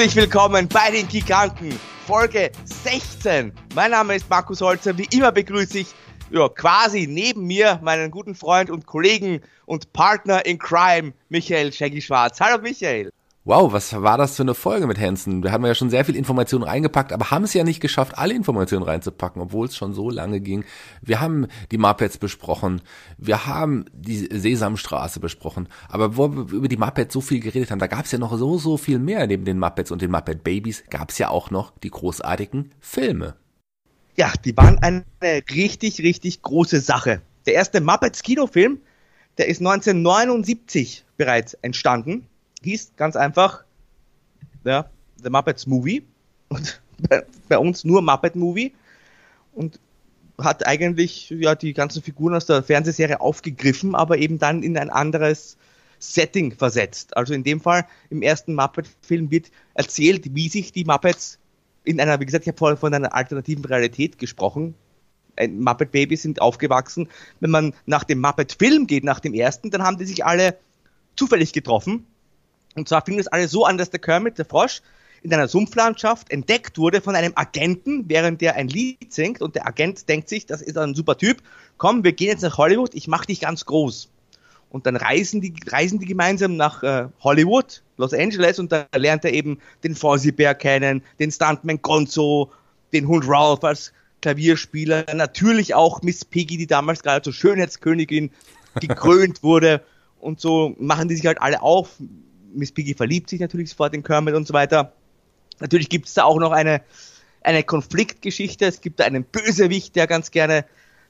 Herzlich willkommen bei den Giganten, Folge 16. Mein Name ist Markus Holzer. Wie immer begrüße ich ja, quasi neben mir meinen guten Freund und Kollegen und Partner in Crime, Michael Shaggy Schwarz. Hallo Michael. Wow, was war das für eine Folge mit Hansen? Wir haben ja schon sehr viel Informationen reingepackt, aber haben es ja nicht geschafft, alle Informationen reinzupacken, obwohl es schon so lange ging. Wir haben die Muppets besprochen, wir haben die Sesamstraße besprochen, aber wo wir über die Muppets so viel geredet haben, da gab es ja noch so, so viel mehr. Neben den Muppets und den Muppet Babies gab es ja auch noch die großartigen Filme. Ja, die waren eine richtig, richtig große Sache. Der erste Muppets Kinofilm, der ist 1979 bereits entstanden hieß ganz einfach ja, The Muppets Movie und bei, bei uns nur Muppet Movie und hat eigentlich ja die ganzen Figuren aus der Fernsehserie aufgegriffen, aber eben dann in ein anderes Setting versetzt. Also in dem Fall im ersten Muppet-Film wird erzählt, wie sich die Muppets in einer, wie gesagt, ich habe vorhin von einer alternativen Realität gesprochen. Muppet Babys sind aufgewachsen. Wenn man nach dem Muppet-Film geht, nach dem ersten, dann haben die sich alle zufällig getroffen und zwar fing das alles so an, dass der Kermit, der Frosch, in einer Sumpflandschaft entdeckt wurde von einem Agenten, während der ein Lied singt. Und der Agent denkt sich, das ist ein super Typ, komm, wir gehen jetzt nach Hollywood, ich mach dich ganz groß. Und dann reisen die, reisen die gemeinsam nach äh, Hollywood, Los Angeles. Und da lernt er eben den Fozzie Bear kennen, den Stuntman Gonzo, den Hund Ralph als Klavierspieler, natürlich auch Miss Piggy, die damals gerade zur Schönheitskönigin gekrönt wurde. Und so machen die sich halt alle auf, Miss Piggy verliebt sich natürlich sofort in Kermit und so weiter. Natürlich gibt es da auch noch eine, eine Konfliktgeschichte. Es gibt da einen Bösewicht, der ganz gerne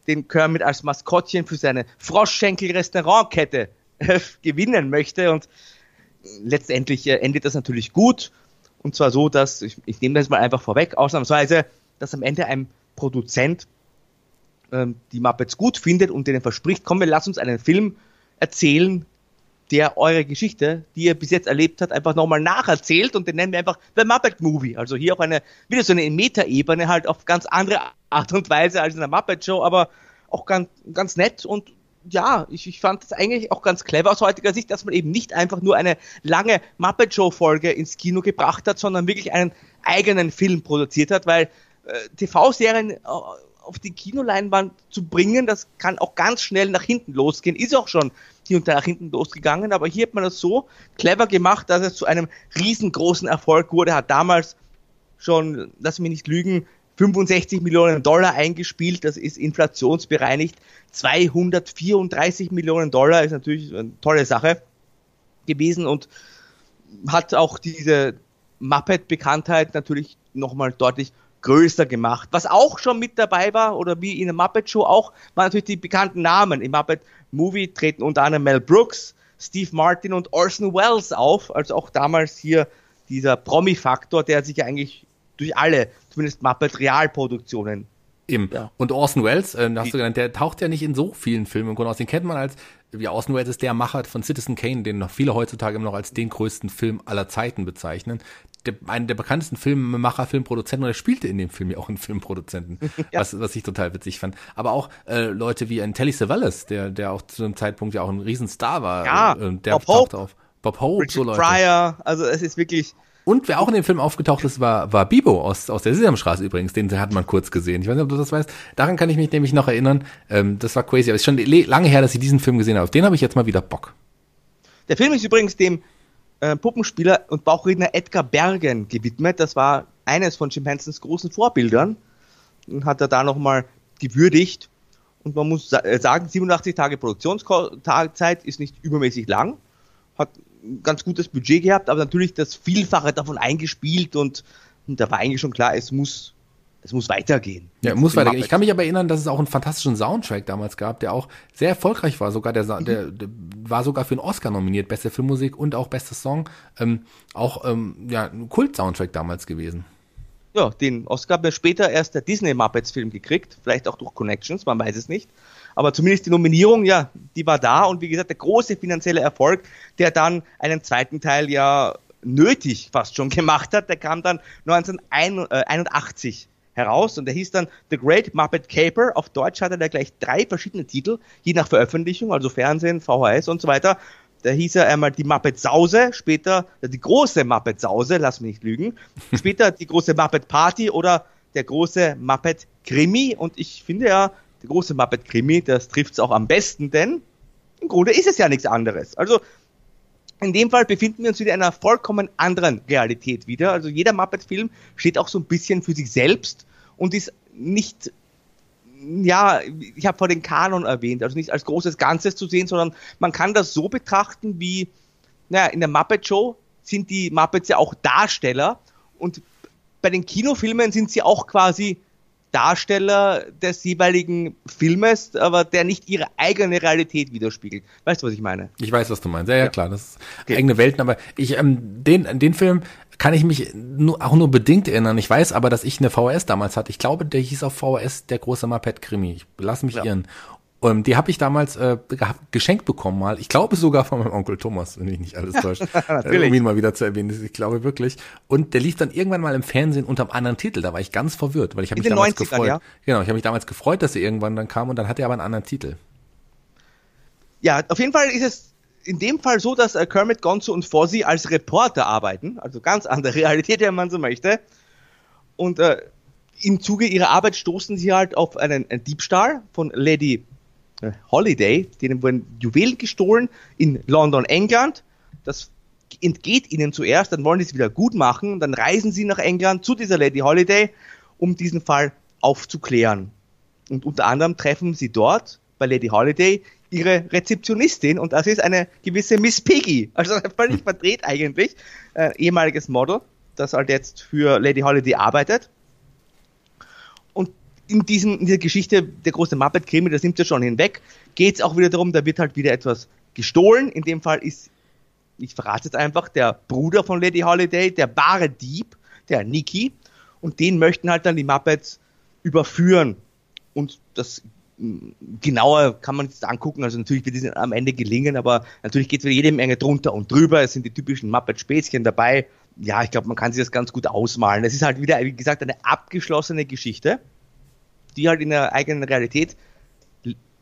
den Kermit als Maskottchen für seine Froschschenkel-Restaurantkette gewinnen möchte. Und letztendlich äh, endet das natürlich gut. Und zwar so, dass, ich, ich nehme das mal einfach vorweg, ausnahmsweise, dass am Ende ein Produzent ähm, die Muppets gut findet und denen verspricht, komm, wir lass uns einen Film erzählen, der eure Geschichte, die ihr bis jetzt erlebt habt, einfach nochmal nacherzählt und den nennen wir einfach The Muppet Movie. Also hier auch eine, wieder so eine Meta-Ebene halt auf ganz andere Art und Weise als in der Muppet Show, aber auch ganz, ganz nett und ja, ich, ich fand das eigentlich auch ganz clever aus heutiger Sicht, dass man eben nicht einfach nur eine lange Muppet Show Folge ins Kino gebracht hat, sondern wirklich einen eigenen Film produziert hat, weil äh, TV-Serien äh, auf die Kinoleinwand zu bringen, das kann auch ganz schnell nach hinten losgehen. Ist auch schon hier und da nach hinten losgegangen, aber hier hat man das so clever gemacht, dass es zu einem riesengroßen Erfolg wurde, hat damals schon, lass mich nicht lügen, 65 Millionen Dollar eingespielt, das ist inflationsbereinigt. 234 Millionen Dollar ist natürlich eine tolle Sache gewesen und hat auch diese Muppet-Bekanntheit natürlich nochmal deutlich größer gemacht. Was auch schon mit dabei war, oder wie in der Muppet Show auch, waren natürlich die bekannten Namen. Im Muppet Movie treten unter anderem Mel Brooks, Steve Martin und Orson Welles auf, also auch damals hier dieser Promi-Faktor, der sich eigentlich durch alle, zumindest Muppet Realproduktionen Eben. Ja. Und Orson Welles, äh, hast du genannt, der taucht ja nicht in so vielen Filmen im Grunde aus. Den kennt man als, wie Orson Welles ist der Macher von Citizen Kane, den noch viele heutzutage immer noch als den größten Film aller Zeiten bezeichnen der, einer der bekanntesten Filmemacher, Filmproduzenten, und er spielte in dem Film ja auch einen Filmproduzenten, ja. was, was ich total witzig fand. Aber auch äh, Leute wie ein Telly Savalas, der, der auch zu einem Zeitpunkt ja auch ein Riesenstar war. Ja, äh, der Bob Hope. auf. Bob Hope, Richard so Leute. Pryor, also es ist wirklich... Und wer auch in dem Film aufgetaucht ist, war, war Bibo aus, aus der Sesamstraße übrigens. Den hat man kurz gesehen. Ich weiß nicht, ob du das weißt. Daran kann ich mich nämlich noch erinnern. Ähm, das war crazy. Aber es ist schon lange her, dass ich diesen Film gesehen habe. Auf den habe ich jetzt mal wieder Bock. Der Film ist übrigens dem äh, Puppenspieler und Bauchredner Edgar Bergen gewidmet. Das war eines von Jim Hensons großen Vorbildern und hat er da nochmal gewürdigt. Und man muss äh, sagen, 87 Tage Produktionszeit ist nicht übermäßig lang, hat ganz gutes Budget gehabt, aber natürlich das Vielfache davon eingespielt und, und da war eigentlich schon klar, es muss es muss weitergehen. Ja, muss weitergehen. Ich kann mich aber erinnern, dass es auch einen fantastischen Soundtrack damals gab, der auch sehr erfolgreich war. Sogar der, mhm. der, der war sogar für einen Oscar nominiert, beste Filmmusik und auch bestes Song. Ähm, auch ähm, ja, ein Kult-Soundtrack damals gewesen. Ja, den Oscar hat später erst der Disney Muppets Film gekriegt, vielleicht auch durch Connections, man weiß es nicht. Aber zumindest die Nominierung, ja, die war da und wie gesagt, der große finanzielle Erfolg, der dann einen zweiten Teil ja nötig fast schon gemacht hat, der kam dann 1981 heraus und der hieß dann The Great Muppet Caper. Auf Deutsch hatte er gleich drei verschiedene Titel, je nach Veröffentlichung, also Fernsehen, VHS und so weiter. Da hieß er einmal die Muppet Sause, später die große Muppet Sause, lass mich nicht lügen. Später die große Muppet Party oder der große Muppet Krimi. Und ich finde ja, der große Muppet Krimi, das trifft es auch am besten, denn im Grunde ist es ja nichts anderes. Also in dem Fall befinden wir uns wieder in einer vollkommen anderen Realität wieder. Also jeder Muppet-Film steht auch so ein bisschen für sich selbst und ist nicht, ja, ich habe vor den Kanon erwähnt, also nicht als großes Ganzes zu sehen, sondern man kann das so betrachten wie, naja, in der Muppet Show sind die Muppets ja auch Darsteller und bei den Kinofilmen sind sie auch quasi Darsteller des jeweiligen Filmes, aber der nicht ihre eigene Realität widerspiegelt. Weißt du, was ich meine? Ich weiß, was du meinst. Ja, ja, klar, das ist okay. eigene Welten, aber ich, ähm, den, den Film kann ich mich nur, auch nur bedingt erinnern. Ich weiß aber, dass ich eine VHS damals hatte. Ich glaube, der hieß auf VHS der große Muppet Krimi. Ich lass mich ja. irren. Und ähm, die habe ich damals äh, geschenkt bekommen mal. Ich glaube sogar von meinem Onkel Thomas, wenn mich nicht alles täuscht. Natürlich. um ihn mal wieder zu erwähnen. Ich glaube wirklich. Und der lief dann irgendwann mal im Fernsehen unter einem anderen Titel. Da war ich ganz verwirrt, weil ich habe mich damals 90ern, gefreut. Ja? Genau, ich habe mich damals gefreut, dass er irgendwann dann kam und dann hatte er aber einen anderen Titel. Ja, auf jeden Fall ist es in dem Fall so, dass äh, Kermit, Gonzo und Fozzie als Reporter arbeiten. Also ganz andere Realität, wenn man so möchte. Und äh, im Zuge ihrer Arbeit stoßen sie halt auf einen, einen Diebstahl von Lady äh, Holiday, denen wurden Juwelen gestohlen in London, England. Das entgeht ihnen zuerst, dann wollen sie es wieder gut machen, dann reisen sie nach England zu dieser Lady Holiday, um diesen Fall aufzuklären. Und unter anderem treffen sie dort bei Lady Holiday ihre Rezeptionistin und das ist eine gewisse Miss Piggy, also völlig verdreht eigentlich, äh, ehemaliges Model, das halt jetzt für Lady Holiday arbeitet in, diesem, in dieser Geschichte, der große Muppet-Krimi, das nimmt ja schon hinweg, geht es auch wieder darum, da wird halt wieder etwas gestohlen. In dem Fall ist, ich verrate jetzt einfach, der Bruder von Lady Holiday, der wahre Dieb, der Nicky. Und den möchten halt dann die Muppets überführen. Und das mm, genauer kann man jetzt angucken. Also natürlich wird es am Ende gelingen, aber natürlich geht es wieder jede Menge drunter und drüber. Es sind die typischen Muppet-Späßchen dabei. Ja, ich glaube, man kann sich das ganz gut ausmalen. Es ist halt wieder, wie gesagt, eine abgeschlossene Geschichte die halt in der eigenen Realität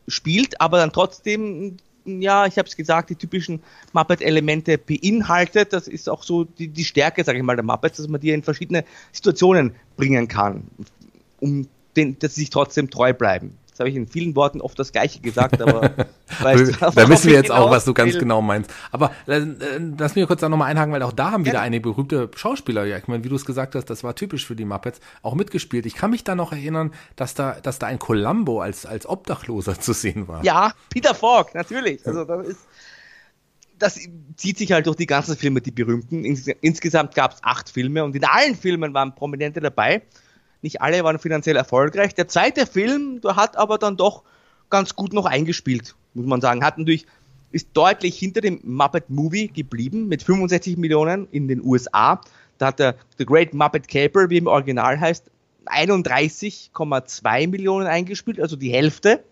spielt, aber dann trotzdem, ja, ich habe es gesagt, die typischen Muppet-Elemente beinhaltet. Das ist auch so die, die Stärke, sage ich mal, der Muppets, dass man die in verschiedene Situationen bringen kann, um den, dass sie sich trotzdem treu bleiben. Jetzt habe ich in vielen Worten oft das Gleiche gesagt, aber weißt du, da wissen wir jetzt genau auch, was du ganz will. genau meinst. Aber äh, lass mich kurz da nochmal einhaken, weil auch da haben wieder ja. einige berühmte Schauspieler, ja, ich meine, wie du es gesagt hast, das war typisch für die Muppets, auch mitgespielt. Ich kann mich da noch erinnern, dass da, dass da ein Columbo als, als Obdachloser zu sehen war. Ja, Peter Falk, natürlich. Also das ist das zieht sich halt durch die ganzen Filme, die berühmten. Insgesamt gab es acht Filme und in allen Filmen waren Prominente dabei. Nicht alle waren finanziell erfolgreich. Der zweite Film, der hat aber dann doch ganz gut noch eingespielt, muss man sagen. Hat natürlich, ist deutlich hinter dem Muppet Movie geblieben mit 65 Millionen in den USA. Da hat der The Great Muppet Caper, wie im Original heißt, 31,2 Millionen eingespielt, also die Hälfte.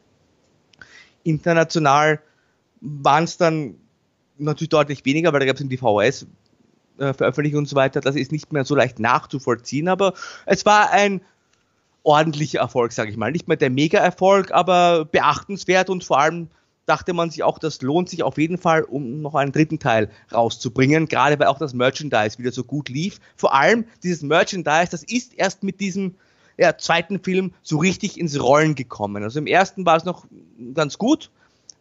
International waren es dann natürlich deutlich weniger, weil da gab es in die VHS äh, Veröffentlichung und so weiter, das ist nicht mehr so leicht nachzuvollziehen, aber es war ein ordentlicher Erfolg, sage ich mal. Nicht mehr der Mega-Erfolg, aber beachtenswert und vor allem dachte man sich auch, das lohnt sich auf jeden Fall, um noch einen dritten Teil rauszubringen, gerade weil auch das Merchandise wieder so gut lief. Vor allem dieses Merchandise, das ist erst mit diesem ja, zweiten Film so richtig ins Rollen gekommen. Also im ersten war es noch ganz gut,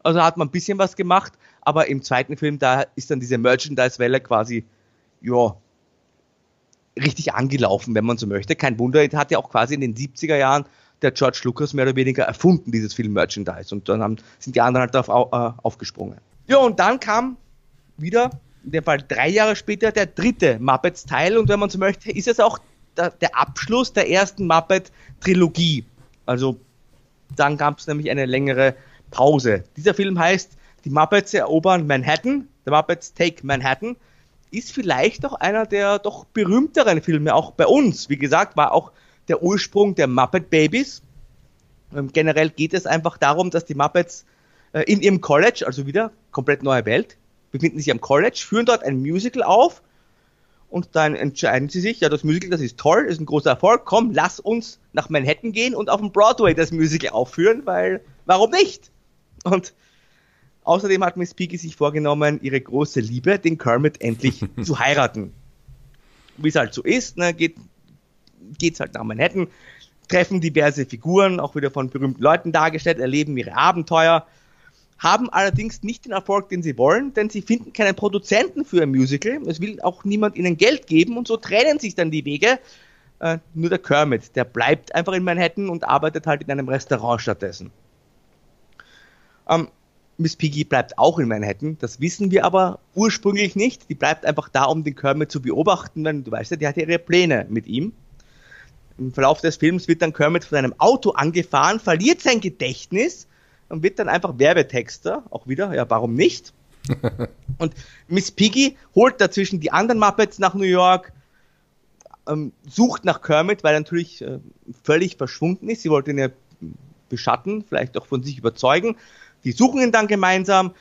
also hat man ein bisschen was gemacht, aber im zweiten Film, da ist dann diese Merchandise-Welle quasi ja, richtig angelaufen, wenn man so möchte. Kein Wunder, hat ja auch quasi in den 70er Jahren der George Lucas mehr oder weniger erfunden, dieses Film-Merchandise. Und dann haben, sind die anderen halt darauf äh, aufgesprungen. Ja, und dann kam wieder, in dem Fall drei Jahre später, der dritte Muppets-Teil. Und wenn man so möchte, ist es auch der, der Abschluss der ersten Muppet-Trilogie. Also dann gab es nämlich eine längere Pause. Dieser Film heißt Die Muppets erobern Manhattan, The Muppets Take Manhattan ist vielleicht auch einer der doch berühmteren Filme, auch bei uns. Wie gesagt, war auch der Ursprung der Muppet Babies. Ähm, generell geht es einfach darum, dass die Muppets äh, in ihrem College, also wieder komplett neue Welt, befinden sich am College, führen dort ein Musical auf und dann entscheiden sie sich, ja, das Musical, das ist toll, ist ein großer Erfolg, komm, lass uns nach Manhattan gehen und auf dem Broadway das Musical aufführen, weil, warum nicht? Und Außerdem hat Miss Piggy sich vorgenommen, ihre große Liebe, den Kermit, endlich zu heiraten. Wie es halt so ist, ne, geht, geht's halt nach Manhattan, treffen diverse Figuren, auch wieder von berühmten Leuten dargestellt, erleben ihre Abenteuer, haben allerdings nicht den Erfolg, den sie wollen, denn sie finden keinen Produzenten für ein Musical. Es will auch niemand ihnen Geld geben und so trennen sich dann die Wege. Äh, nur der Kermit, der bleibt einfach in Manhattan und arbeitet halt in einem Restaurant stattdessen. Ähm, Miss Piggy bleibt auch in Manhattan, das wissen wir aber ursprünglich nicht. Die bleibt einfach da, um den Kermit zu beobachten, denn du weißt ja, die hat ihre Pläne mit ihm. Im Verlauf des Films wird dann Kermit von einem Auto angefahren, verliert sein Gedächtnis und wird dann einfach Werbetexter, auch wieder, ja, warum nicht? und Miss Piggy holt dazwischen die anderen Muppets nach New York, ähm, sucht nach Kermit, weil er natürlich äh, völlig verschwunden ist. Sie wollte ihn ja beschatten, vielleicht auch von sich überzeugen. Die suchen ihn dann gemeinsam.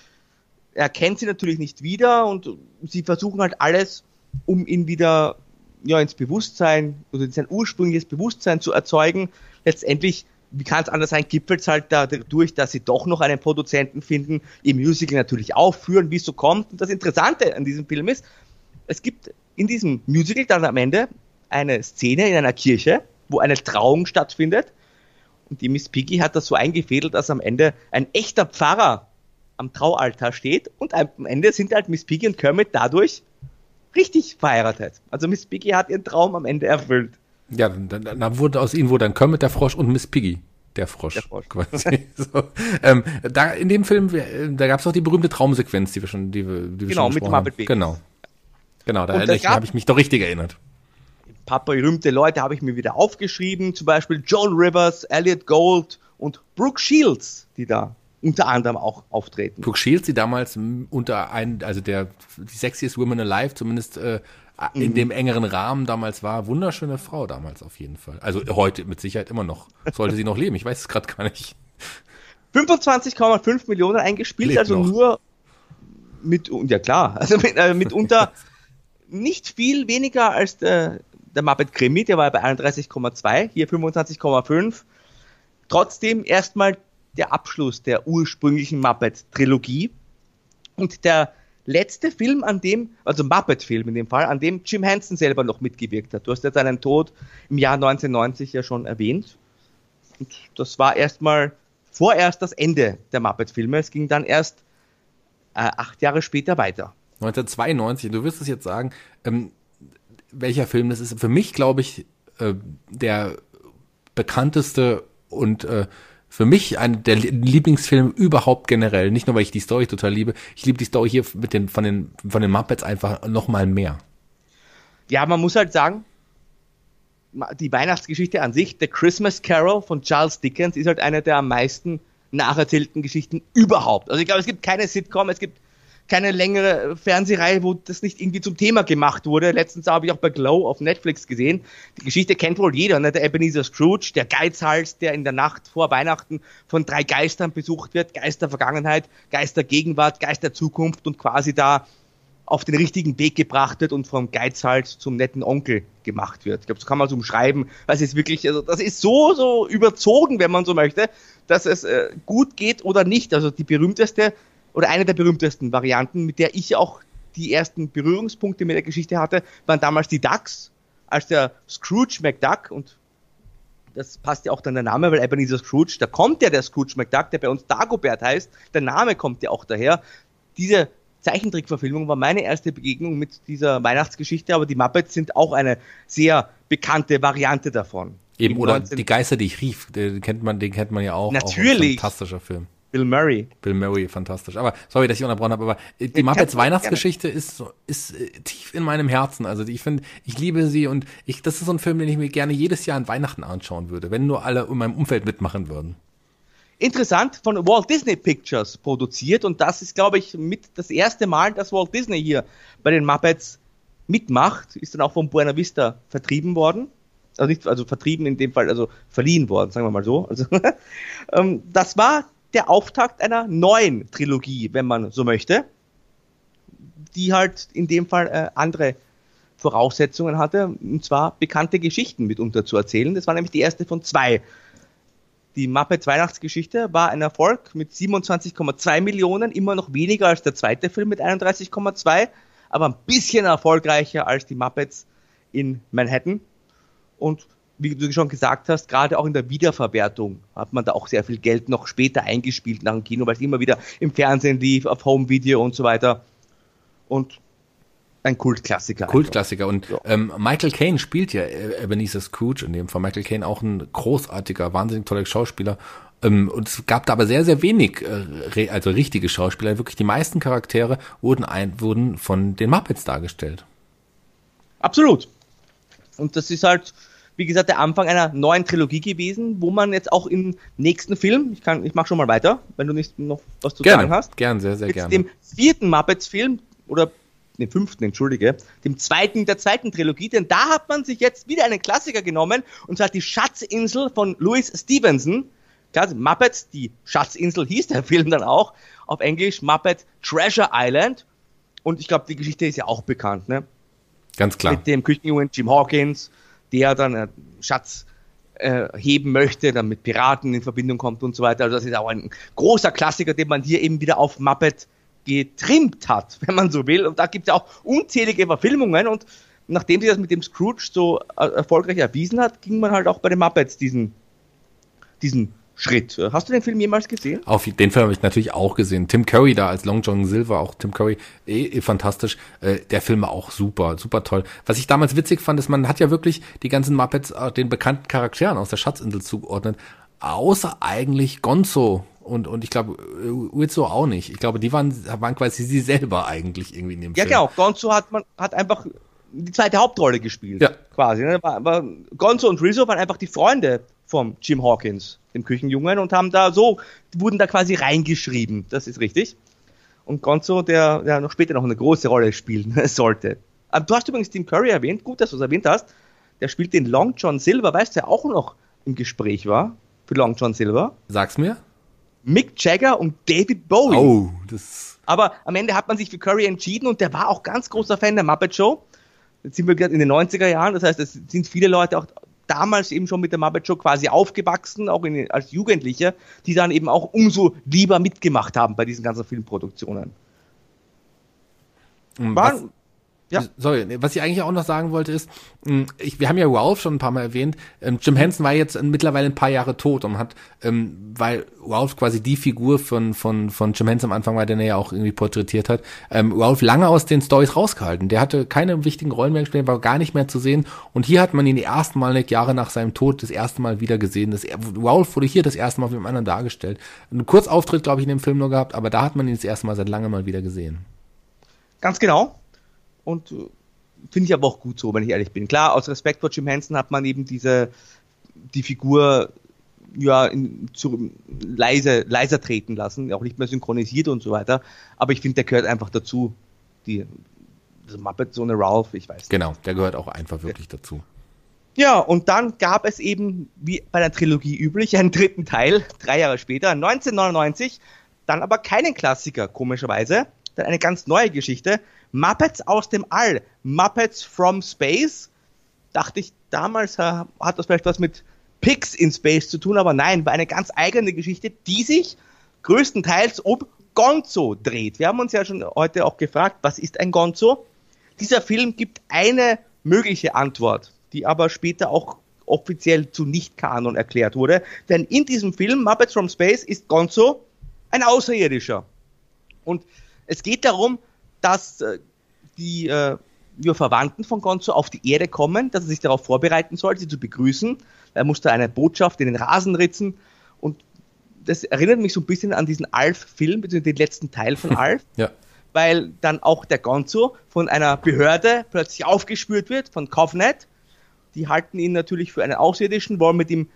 Er kennt sie natürlich nicht wieder und sie versuchen halt alles, um ihn wieder ja, ins Bewusstsein oder in sein ursprüngliches Bewusstsein zu erzeugen. Letztendlich, wie kann es anders sein, gipfelt es halt dadurch, dass sie doch noch einen Produzenten finden, im Musical natürlich aufführen, wie es so kommt. Und das Interessante an diesem Film ist, es gibt in diesem Musical dann am Ende eine Szene in einer Kirche, wo eine Trauung stattfindet. Und die Miss Piggy hat das so eingefädelt, dass am Ende ein echter Pfarrer am Traualtar steht und am Ende sind halt Miss Piggy und Kermit dadurch richtig verheiratet. Also Miss Piggy hat ihren Traum am Ende erfüllt. Ja, dann, dann wurde aus ihnen wurde dann Kermit der Frosch und Miss Piggy der Frosch. Der Frosch. Quasi. so. ähm, da in dem Film, äh, da gab es auch die berühmte Traumsequenz, die wir schon, die wir, die wir genau, schon mit Muppet Babies. Genau, genau, da habe ich mich doch richtig erinnert. Paar berühmte Leute habe ich mir wieder aufgeschrieben, zum Beispiel Joan Rivers, Elliot Gold und Brooke Shields, die da unter anderem auch auftreten. Brooke Shields, die damals unter ein, also der die Sexiest Woman Alive, zumindest äh, in mhm. dem engeren Rahmen damals war, wunderschöne Frau damals auf jeden Fall. Also heute mit Sicherheit immer noch. Sollte sie noch leben, ich weiß es gerade gar nicht. 25,5 Millionen eingespielt, Lebt also noch. nur mit, ja klar, also mit, äh, mitunter nicht viel weniger als der, der Muppet Krimi, der war bei 31,2, hier 25,5. Trotzdem erstmal der Abschluss der ursprünglichen Muppet-Trilogie. Und der letzte Film, an dem, also Muppet-Film in dem Fall, an dem Jim Henson selber noch mitgewirkt hat. Du hast ja seinen Tod im Jahr 1990 ja schon erwähnt. Und das war erstmal vorerst das Ende der Muppet-Filme. Es ging dann erst äh, acht Jahre später weiter. 1992, du wirst es jetzt sagen, ähm, welcher Film das ist. Für mich, glaube ich, äh, der bekannteste und äh, für mich ein der Lieblingsfilm überhaupt generell. Nicht nur, weil ich die Story total liebe. Ich liebe die Story hier mit den, von den, von den Muppets einfach noch mal mehr. Ja, man muss halt sagen, die Weihnachtsgeschichte an sich, The Christmas Carol von Charles Dickens, ist halt eine der am meisten nacherzählten Geschichten überhaupt. Also ich glaube, es gibt keine Sitcom, es gibt keine längere Fernsehreihe, wo das nicht irgendwie zum Thema gemacht wurde. Letztens habe ich auch bei Glow auf Netflix gesehen. Die Geschichte kennt wohl jeder, ne? der Ebenezer Scrooge, der Geizhals, der in der Nacht vor Weihnachten von drei Geistern besucht wird. Geister Vergangenheit, Geister Gegenwart, Geister Zukunft und quasi da auf den richtigen Weg gebracht wird und vom Geizhals zum netten Onkel gemacht wird. Ich glaube, so kann man es umschreiben. Das ist wirklich, also das ist so, so überzogen, wenn man so möchte, dass es äh, gut geht oder nicht. Also die berühmteste oder eine der berühmtesten Varianten, mit der ich auch die ersten Berührungspunkte mit der Geschichte hatte, waren damals die Ducks, als der Scrooge McDuck und das passt ja auch dann der Name, weil Ebenezer Scrooge, da kommt ja der Scrooge McDuck, der bei uns Dagobert heißt, der Name kommt ja auch daher. Diese Zeichentrickverfilmung war meine erste Begegnung mit dieser Weihnachtsgeschichte, aber die Muppets sind auch eine sehr bekannte Variante davon. Eben, oder die Geister, die ich rief, den kennt man, den kennt man ja auch. Natürlich. Auch fantastischer Film. Bill Murray. Bill Murray, fantastisch. Aber sorry, dass ich unterbrochen habe, aber äh, die Muppets Weihnachtsgeschichte ist, ist äh, tief in meinem Herzen. Also ich finde, ich liebe sie und ich, das ist so ein Film, den ich mir gerne jedes Jahr an Weihnachten anschauen würde, wenn nur alle in meinem Umfeld mitmachen würden. Interessant, von Walt Disney Pictures produziert und das ist, glaube ich, mit das erste Mal, dass Walt Disney hier bei den Muppets mitmacht, ist dann auch von Buena Vista vertrieben worden also nicht, also vertrieben in dem Fall, also verliehen worden, sagen wir mal so. Also, ähm, das war der Auftakt einer neuen Trilogie, wenn man so möchte, die halt in dem Fall äh, andere Voraussetzungen hatte, und zwar bekannte Geschichten mitunter zu erzählen. Das war nämlich die erste von zwei Die Muppets Weihnachtsgeschichte war ein Erfolg mit 27,2 Millionen, immer noch weniger als der zweite Film mit 31,2, aber ein bisschen erfolgreicher als die Muppets in Manhattan. Und wie du schon gesagt hast, gerade auch in der Wiederverwertung hat man da auch sehr viel Geld noch später eingespielt nach dem Kino, weil es immer wieder im Fernsehen lief, auf Home Video und so weiter. Und ein Kultklassiker. Kultklassiker. Und ja. ähm, Michael Caine spielt ja Ebenezer Scrooge in dem Fall. Michael Caine auch ein großartiger, wahnsinnig toller Schauspieler. Ähm, und es gab da aber sehr, sehr wenig, äh, also richtige Schauspieler. Wirklich die meisten Charaktere wurden, ein, wurden von den Muppets dargestellt. Absolut. Und das ist halt, wie gesagt, der Anfang einer neuen Trilogie gewesen, wo man jetzt auch im nächsten Film, ich kann, ich mach schon mal weiter, wenn du nicht noch was zu gerne, sagen hast. Gerne, sehr, sehr gerne. Dem vierten Muppets-Film oder den fünften, entschuldige, dem zweiten der zweiten Trilogie, denn da hat man sich jetzt wieder einen Klassiker genommen, und zwar die Schatzinsel von Louis Stevenson. Klar, Muppets, die Schatzinsel hieß der Film dann auch, auf Englisch Muppet Treasure Island. Und ich glaube, die Geschichte ist ja auch bekannt, ne? Ganz klar. Mit dem Küchenjungen Jim Hawkins, der dann einen Schatz äh, heben möchte, dann mit Piraten in Verbindung kommt und so weiter. Also das ist auch ein großer Klassiker, den man hier eben wieder auf Muppet getrimmt hat, wenn man so will. Und da gibt es ja auch unzählige Verfilmungen und nachdem sie das mit dem Scrooge so äh, erfolgreich erwiesen hat, ging man halt auch bei den Muppets diesen, diesen Schritt. Hast du den Film jemals gesehen? Auf den Film habe ich natürlich auch gesehen. Tim Curry da als Long John Silver, auch Tim Curry, eh, eh fantastisch. Äh, der Film war auch super, super toll. Was ich damals witzig fand, ist, man hat ja wirklich die ganzen Muppets äh, den bekannten Charakteren aus der Schatzinsel zugeordnet, außer eigentlich Gonzo und, und ich glaube, Uezo auch nicht. Ich glaube, die waren, waren quasi sie selber eigentlich irgendwie in dem ja, Film. Ja, genau. Gonzo hat man, hat einfach die zweite Hauptrolle gespielt. Ja. Quasi. Ne? War, war, Gonzo und Rizzo waren einfach die Freunde vom Jim Hawkins, dem Küchenjungen, und haben da so, wurden da quasi reingeschrieben. Das ist richtig. Und Gonzo, der, der noch später noch eine große Rolle spielen sollte. Aber du hast übrigens Tim Curry erwähnt. Gut, dass du es erwähnt hast. Der spielt den Long John Silver. Weißt du, der auch noch im Gespräch war für Long John Silver? Sag's mir. Mick Jagger und David Bowie. Oh, das. Aber am Ende hat man sich für Curry entschieden und der war auch ganz großer Fan der Muppet Show. Jetzt sind wir gerade in den 90er Jahren, das heißt, es sind viele Leute auch damals eben schon mit der Muppet Show quasi aufgewachsen, auch in, als Jugendliche, die dann eben auch umso lieber mitgemacht haben bei diesen ganzen Filmproduktionen. Waren, ja. Sorry, was ich eigentlich auch noch sagen wollte ist, hm, ich, wir haben ja Ralph schon ein paar Mal erwähnt. Ähm, Jim Henson war jetzt mittlerweile ein paar Jahre tot und hat, ähm, weil Ralph quasi die Figur von, von, von Jim Henson am Anfang war, den er ja auch irgendwie porträtiert hat, ähm, Ralph lange aus den Stories rausgehalten. Der hatte keine wichtigen Rollen mehr gespielt, war gar nicht mehr zu sehen. Und hier hat man ihn die ersten Mal, Jahre nach seinem Tod, das erste Mal wieder gesehen. Das, Ralph wurde hier das erste Mal mit einem anderen dargestellt. Ein Kurzauftritt, glaube ich, in dem Film nur gehabt, aber da hat man ihn das erste Mal seit langem mal wieder gesehen. Ganz genau und äh, finde ich aber auch gut so, wenn ich ehrlich bin. Klar, aus Respekt vor Jim Henson hat man eben diese, die Figur ja, in, zu, leise, leiser treten lassen, auch nicht mehr synchronisiert und so weiter. Aber ich finde, der gehört einfach dazu. Die also Muppet, so eine Ralph, ich weiß. Genau, der gehört auch einfach wirklich ja. dazu. Ja, und dann gab es eben, wie bei der Trilogie üblich, einen dritten Teil, drei Jahre später, 1999, dann aber keinen Klassiker, komischerweise, dann eine ganz neue Geschichte, Muppets aus dem All, Muppets from Space. Dachte ich damals, hat das vielleicht was mit Pigs in Space zu tun, aber nein, war eine ganz eigene Geschichte, die sich größtenteils um Gonzo dreht. Wir haben uns ja schon heute auch gefragt, was ist ein Gonzo? Dieser Film gibt eine mögliche Antwort, die aber später auch offiziell zu Nicht-Kanon erklärt wurde. Denn in diesem Film Muppets from Space ist Gonzo ein Außerirdischer. Und es geht darum, dass äh, die äh, Verwandten von Gonzo auf die Erde kommen, dass er sich darauf vorbereiten soll, sie zu begrüßen. Er musste eine Botschaft in den Rasen ritzen und das erinnert mich so ein bisschen an diesen Alf-Film, beziehungsweise den letzten Teil von Alf. ja. Weil dann auch der Gonzo von einer Behörde plötzlich aufgespürt wird, von Kovnet. Die halten ihn natürlich für einen Außerirdischen, wollen mit ihm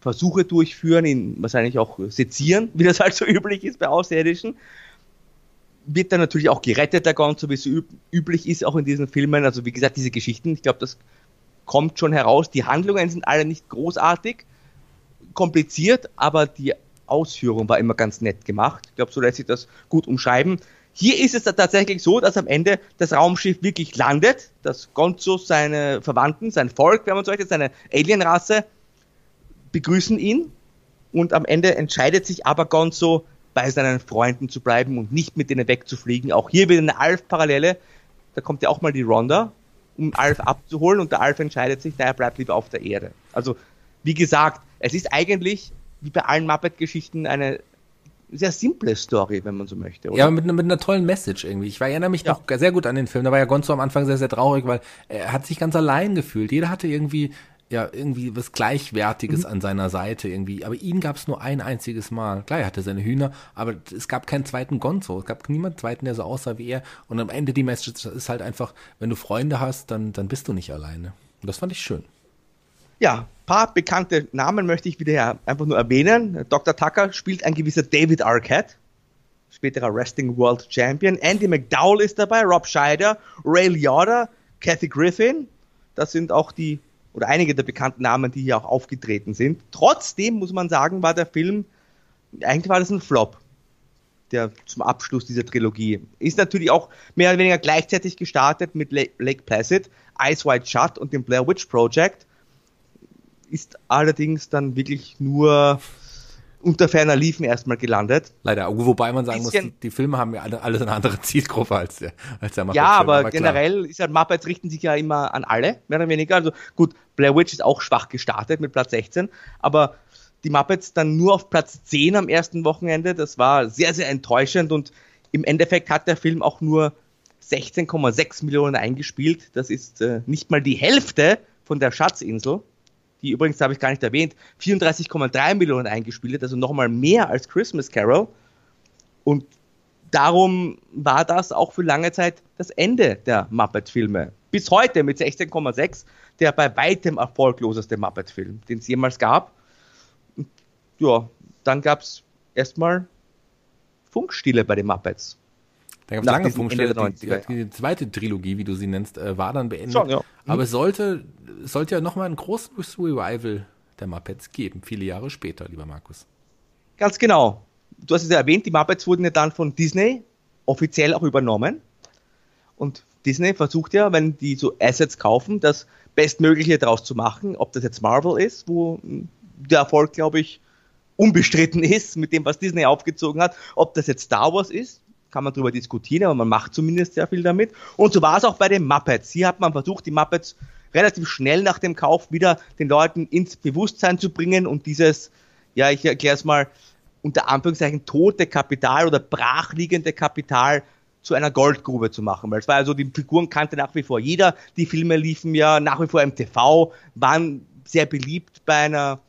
Versuche durchführen, ihn wahrscheinlich auch sezieren, wie das halt so üblich ist bei Außerirdischen wird dann natürlich auch gerettet, der Gonzo, wie es üb üblich ist, auch in diesen Filmen. Also wie gesagt, diese Geschichten, ich glaube, das kommt schon heraus. Die Handlungen sind alle nicht großartig, kompliziert, aber die Ausführung war immer ganz nett gemacht. Ich glaube, so lässt sich das gut umschreiben. Hier ist es tatsächlich so, dass am Ende das Raumschiff wirklich landet, dass Gonzo seine Verwandten, sein Volk, wenn man so möchte, seine Alienrasse begrüßen ihn Und am Ende entscheidet sich aber Gonzo, bei seinen Freunden zu bleiben und nicht mit denen wegzufliegen. Auch hier wieder eine Alf-Parallele. Da kommt ja auch mal die Ronda, um Alf abzuholen und der Alf entscheidet sich, naja, bleibt lieber auf der Erde. Also, wie gesagt, es ist eigentlich, wie bei allen Muppet-Geschichten, eine sehr simple Story, wenn man so möchte. Oder? Ja, mit, mit einer tollen Message irgendwie. Ich erinnere mich ja. noch sehr gut an den Film. Da war ja Gonzo am Anfang sehr, sehr traurig, weil er hat sich ganz allein gefühlt. Jeder hatte irgendwie ja irgendwie was Gleichwertiges mhm. an seiner Seite irgendwie. Aber ihn gab es nur ein einziges Mal. Klar, er hatte seine Hühner, aber es gab keinen zweiten Gonzo. Es gab niemanden zweiten, der so aussah wie er. Und am Ende die Message ist halt einfach, wenn du Freunde hast, dann, dann bist du nicht alleine. Und das fand ich schön. Ja, paar bekannte Namen möchte ich wieder einfach nur erwähnen. Dr. Tucker spielt ein gewisser David Arquette, späterer Wrestling World Champion. Andy McDowell ist dabei, Rob Scheider, Ray Liotta, Kathy Griffin. Das sind auch die oder einige der bekannten Namen, die hier auch aufgetreten sind. Trotzdem muss man sagen, war der Film, eigentlich war das ein Flop, der zum Abschluss dieser Trilogie. Ist natürlich auch mehr oder weniger gleichzeitig gestartet mit Lake Placid, Ice White Shut und dem Blair Witch Project. Ist allerdings dann wirklich nur unter ferner Liefen erstmal gelandet. Leider, wobei man sagen muss, die, die, Filme haben ja alle, alle eine andere Zielgruppe als der, als der Muppets Ja, aber, aber generell ist halt Muppets richten sich ja immer an alle, mehr oder weniger. Also gut, Blair Witch ist auch schwach gestartet mit Platz 16, aber die Muppets dann nur auf Platz 10 am ersten Wochenende, das war sehr, sehr enttäuschend und im Endeffekt hat der Film auch nur 16,6 Millionen eingespielt. Das ist äh, nicht mal die Hälfte von der Schatzinsel die übrigens, habe ich gar nicht erwähnt, 34,3 Millionen eingespielt, also nochmal mehr als Christmas Carol. Und darum war das auch für lange Zeit das Ende der Muppet-Filme. Bis heute mit 16,6 der bei weitem erfolgloseste Muppet-Film, den es jemals gab. Ja, dann gab es erstmal Funkstille bei den Muppets. Da gab es lange Funkstelle. Die, die, zweite Trilogie, wie du sie nennst, äh, war dann beendet. Schon, ja. mhm. Aber es sollte, es sollte ja nochmal ein großes Revival der Muppets geben, viele Jahre später, lieber Markus. Ganz genau. Du hast es ja erwähnt, die Muppets wurden ja dann von Disney offiziell auch übernommen. Und Disney versucht ja, wenn die so Assets kaufen, das Bestmögliche daraus zu machen. Ob das jetzt Marvel ist, wo der Erfolg, glaube ich, unbestritten ist mit dem, was Disney aufgezogen hat. Ob das jetzt Star Wars ist, kann man darüber diskutieren, aber man macht zumindest sehr viel damit. Und so war es auch bei den Muppets. Hier hat man versucht, die Muppets relativ schnell nach dem Kauf wieder den Leuten ins Bewusstsein zu bringen und dieses, ja, ich erkläre es mal, unter Anführungszeichen tote Kapital oder brachliegende Kapital zu einer Goldgrube zu machen. Weil es war also, die Figuren kannte nach wie vor jeder, die Filme liefen ja nach wie vor im TV, waren sehr beliebt bei einer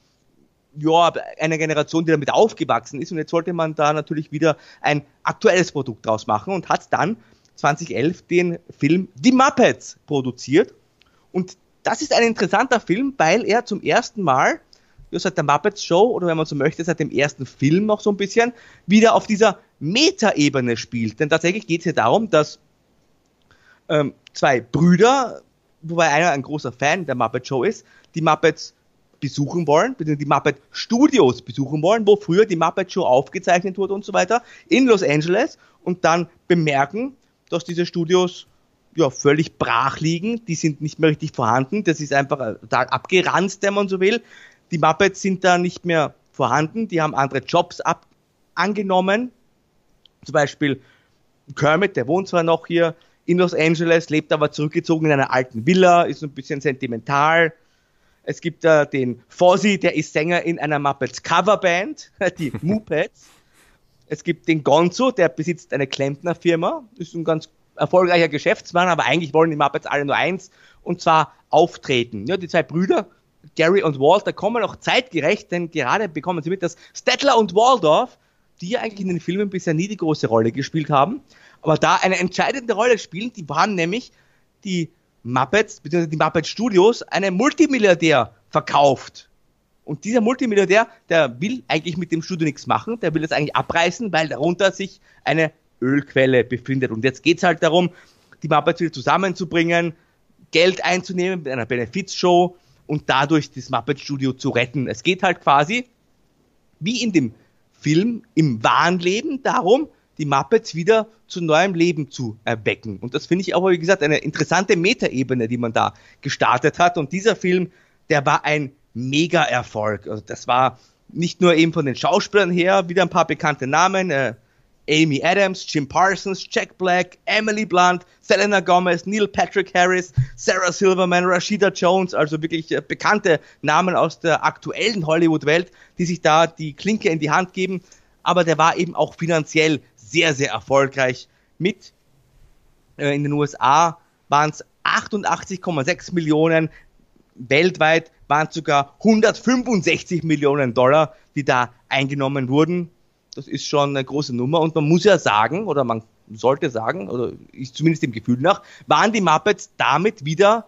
ja, einer Generation, die damit aufgewachsen ist. Und jetzt sollte man da natürlich wieder ein aktuelles Produkt draus machen und hat dann 2011 den Film Die Muppets produziert. Und das ist ein interessanter Film, weil er zum ersten Mal, ja, seit der Muppets Show, oder wenn man so möchte, seit dem ersten Film noch so ein bisschen, wieder auf dieser Metaebene spielt. Denn tatsächlich geht es hier darum, dass ähm, zwei Brüder, wobei einer ein großer Fan der Muppet Show ist, die Muppets besuchen wollen, die Muppet Studios besuchen wollen, wo früher die Muppet Show aufgezeichnet wurde und so weiter, in Los Angeles und dann bemerken, dass diese Studios ja, völlig brach liegen, die sind nicht mehr richtig vorhanden, das ist einfach total abgeranzt, wenn man so will. Die Muppets sind da nicht mehr vorhanden, die haben andere Jobs ab angenommen. Zum Beispiel Kermit, der wohnt zwar noch hier in Los Angeles, lebt aber zurückgezogen in einer alten Villa, ist ein bisschen sentimental, es gibt äh, den Fozzy, der ist Sänger in einer Muppets Coverband, die Muppets. es gibt den Gonzo, der besitzt eine Klempnerfirma, ist ein ganz erfolgreicher Geschäftsmann, aber eigentlich wollen die Muppets alle nur eins, und zwar auftreten. Ja, die zwei Brüder, Gary und Walter, kommen auch zeitgerecht, denn gerade bekommen sie mit, dass Stettler und Waldorf, die ja eigentlich in den Filmen bisher nie die große Rolle gespielt haben, aber da eine entscheidende Rolle spielen, die waren nämlich die Muppets, beziehungsweise die Muppet Studios, einem Multimilliardär verkauft. Und dieser Multimilliardär, der will eigentlich mit dem Studio nichts machen, der will es eigentlich abreißen, weil darunter sich eine Ölquelle befindet. Und jetzt geht's halt darum, die Muppets wieder zusammenzubringen, Geld einzunehmen mit einer Benefizshow und dadurch das Muppet Studio zu retten. Es geht halt quasi, wie in dem Film, im wahren Leben darum, die Muppets wieder zu neuem Leben zu erwecken. Und das finde ich aber, wie gesagt, eine interessante Metaebene, die man da gestartet hat. Und dieser Film, der war ein Mega-Erfolg. Also das war nicht nur eben von den Schauspielern her, wieder ein paar bekannte Namen, äh, Amy Adams, Jim Parsons, Jack Black, Emily Blunt, Selena Gomez, Neil Patrick Harris, Sarah Silverman, Rashida Jones, also wirklich äh, bekannte Namen aus der aktuellen Hollywood-Welt, die sich da die Klinke in die Hand geben. Aber der war eben auch finanziell sehr, sehr erfolgreich mit. Äh, in den USA waren es 88,6 Millionen, weltweit waren es sogar 165 Millionen Dollar, die da eingenommen wurden. Das ist schon eine große Nummer und man muss ja sagen, oder man sollte sagen, oder ist zumindest dem Gefühl nach, waren die Muppets damit wieder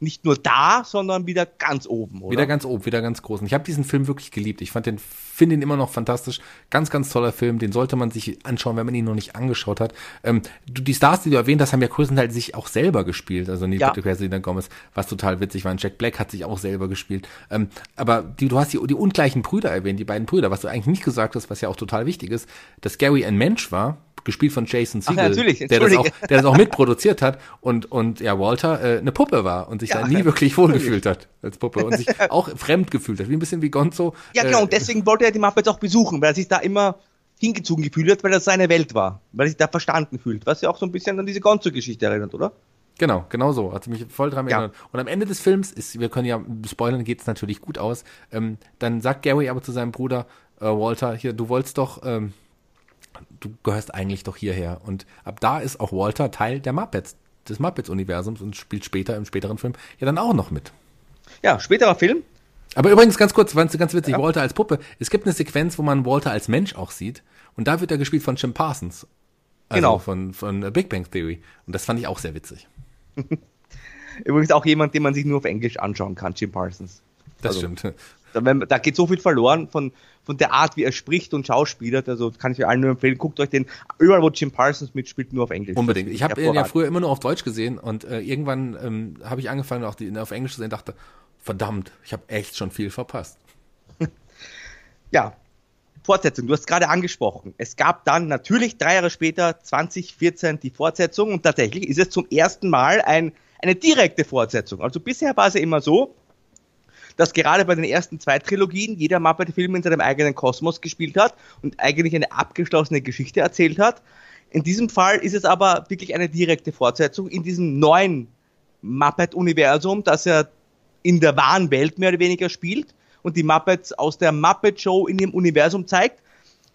nicht nur da, sondern wieder ganz oben, oder? Wieder ganz oben, wieder ganz groß. Und ich habe diesen Film wirklich geliebt. Ich fand den, finde ihn immer noch fantastisch. Ganz, ganz toller Film. Den sollte man sich anschauen, wenn man ihn noch nicht angeschaut hat. Ähm, die Stars, die du erwähnt hast, haben ja größtenteils sich auch selber gespielt. Also Neil ja. Harris, Gomez, was total witzig war. Und Jack Black hat sich auch selber gespielt. Ähm, aber die, du hast die, die ungleichen Brüder erwähnt, die beiden Brüder, was du eigentlich nicht gesagt hast, was ja auch total wichtig ist, dass Gary ein Mensch war, gespielt von Jason Segel, ja, der, das auch, der das auch mitproduziert hat und, und ja, Walter äh, eine Puppe war und sich ja, da nie wirklich wohlgefühlt hat als Puppe und sich auch fremd gefühlt hat, wie ein bisschen wie Gonzo. Ja, genau, äh, und deswegen wollte er die Muppets auch besuchen, weil er sich da immer hingezogen gefühlt hat, weil das seine Welt war, weil er sich da verstanden fühlt, was ja auch so ein bisschen an diese Gonzo-Geschichte erinnert, oder? Genau, genau so. Hat mich voll dran erinnert. Ja. Und am Ende des Films ist, wir können ja spoilern, geht es natürlich gut aus. Ähm, dann sagt Gary aber zu seinem Bruder äh, Walter, hier, du wolltest doch ähm, du gehörst eigentlich doch hierher. Und ab da ist auch Walter Teil der Muppets, des Muppets-Universums und spielt später im späteren Film ja dann auch noch mit. Ja, späterer Film. Aber übrigens ganz kurz, ganz witzig, ja. Walter als Puppe. Es gibt eine Sequenz, wo man Walter als Mensch auch sieht. Und da wird er gespielt von Jim Parsons. Also genau. Von, von Big Bang Theory. Und das fand ich auch sehr witzig. Übrigens auch jemand, den man sich nur auf Englisch anschauen kann, Jim Parsons. Das also, stimmt. Da, da, geht so viel verloren von, von der Art, wie er spricht und schauspielert. Also kann ich euch allen nur empfehlen, guckt euch den, überall wo Jim Parsons mitspielt, nur auf Englisch. Unbedingt. Ich habe ihn ja früher immer nur auf Deutsch gesehen und äh, irgendwann ähm, habe ich angefangen, auch die, auf Englisch zu sehen und dachte, verdammt, ich habe echt schon viel verpasst. ja, Fortsetzung, du hast gerade angesprochen. Es gab dann natürlich drei Jahre später, 2014, die Fortsetzung und tatsächlich ist es zum ersten Mal ein, eine direkte Fortsetzung. Also bisher war es ja immer so, dass gerade bei den ersten zwei Trilogien jeder Muppet-Film in seinem eigenen Kosmos gespielt hat und eigentlich eine abgeschlossene Geschichte erzählt hat. In diesem Fall ist es aber wirklich eine direkte Fortsetzung in diesem neuen Muppet-Universum, das er in der wahren Welt mehr oder weniger spielt und die Muppets aus der Muppet Show in ihrem Universum zeigt.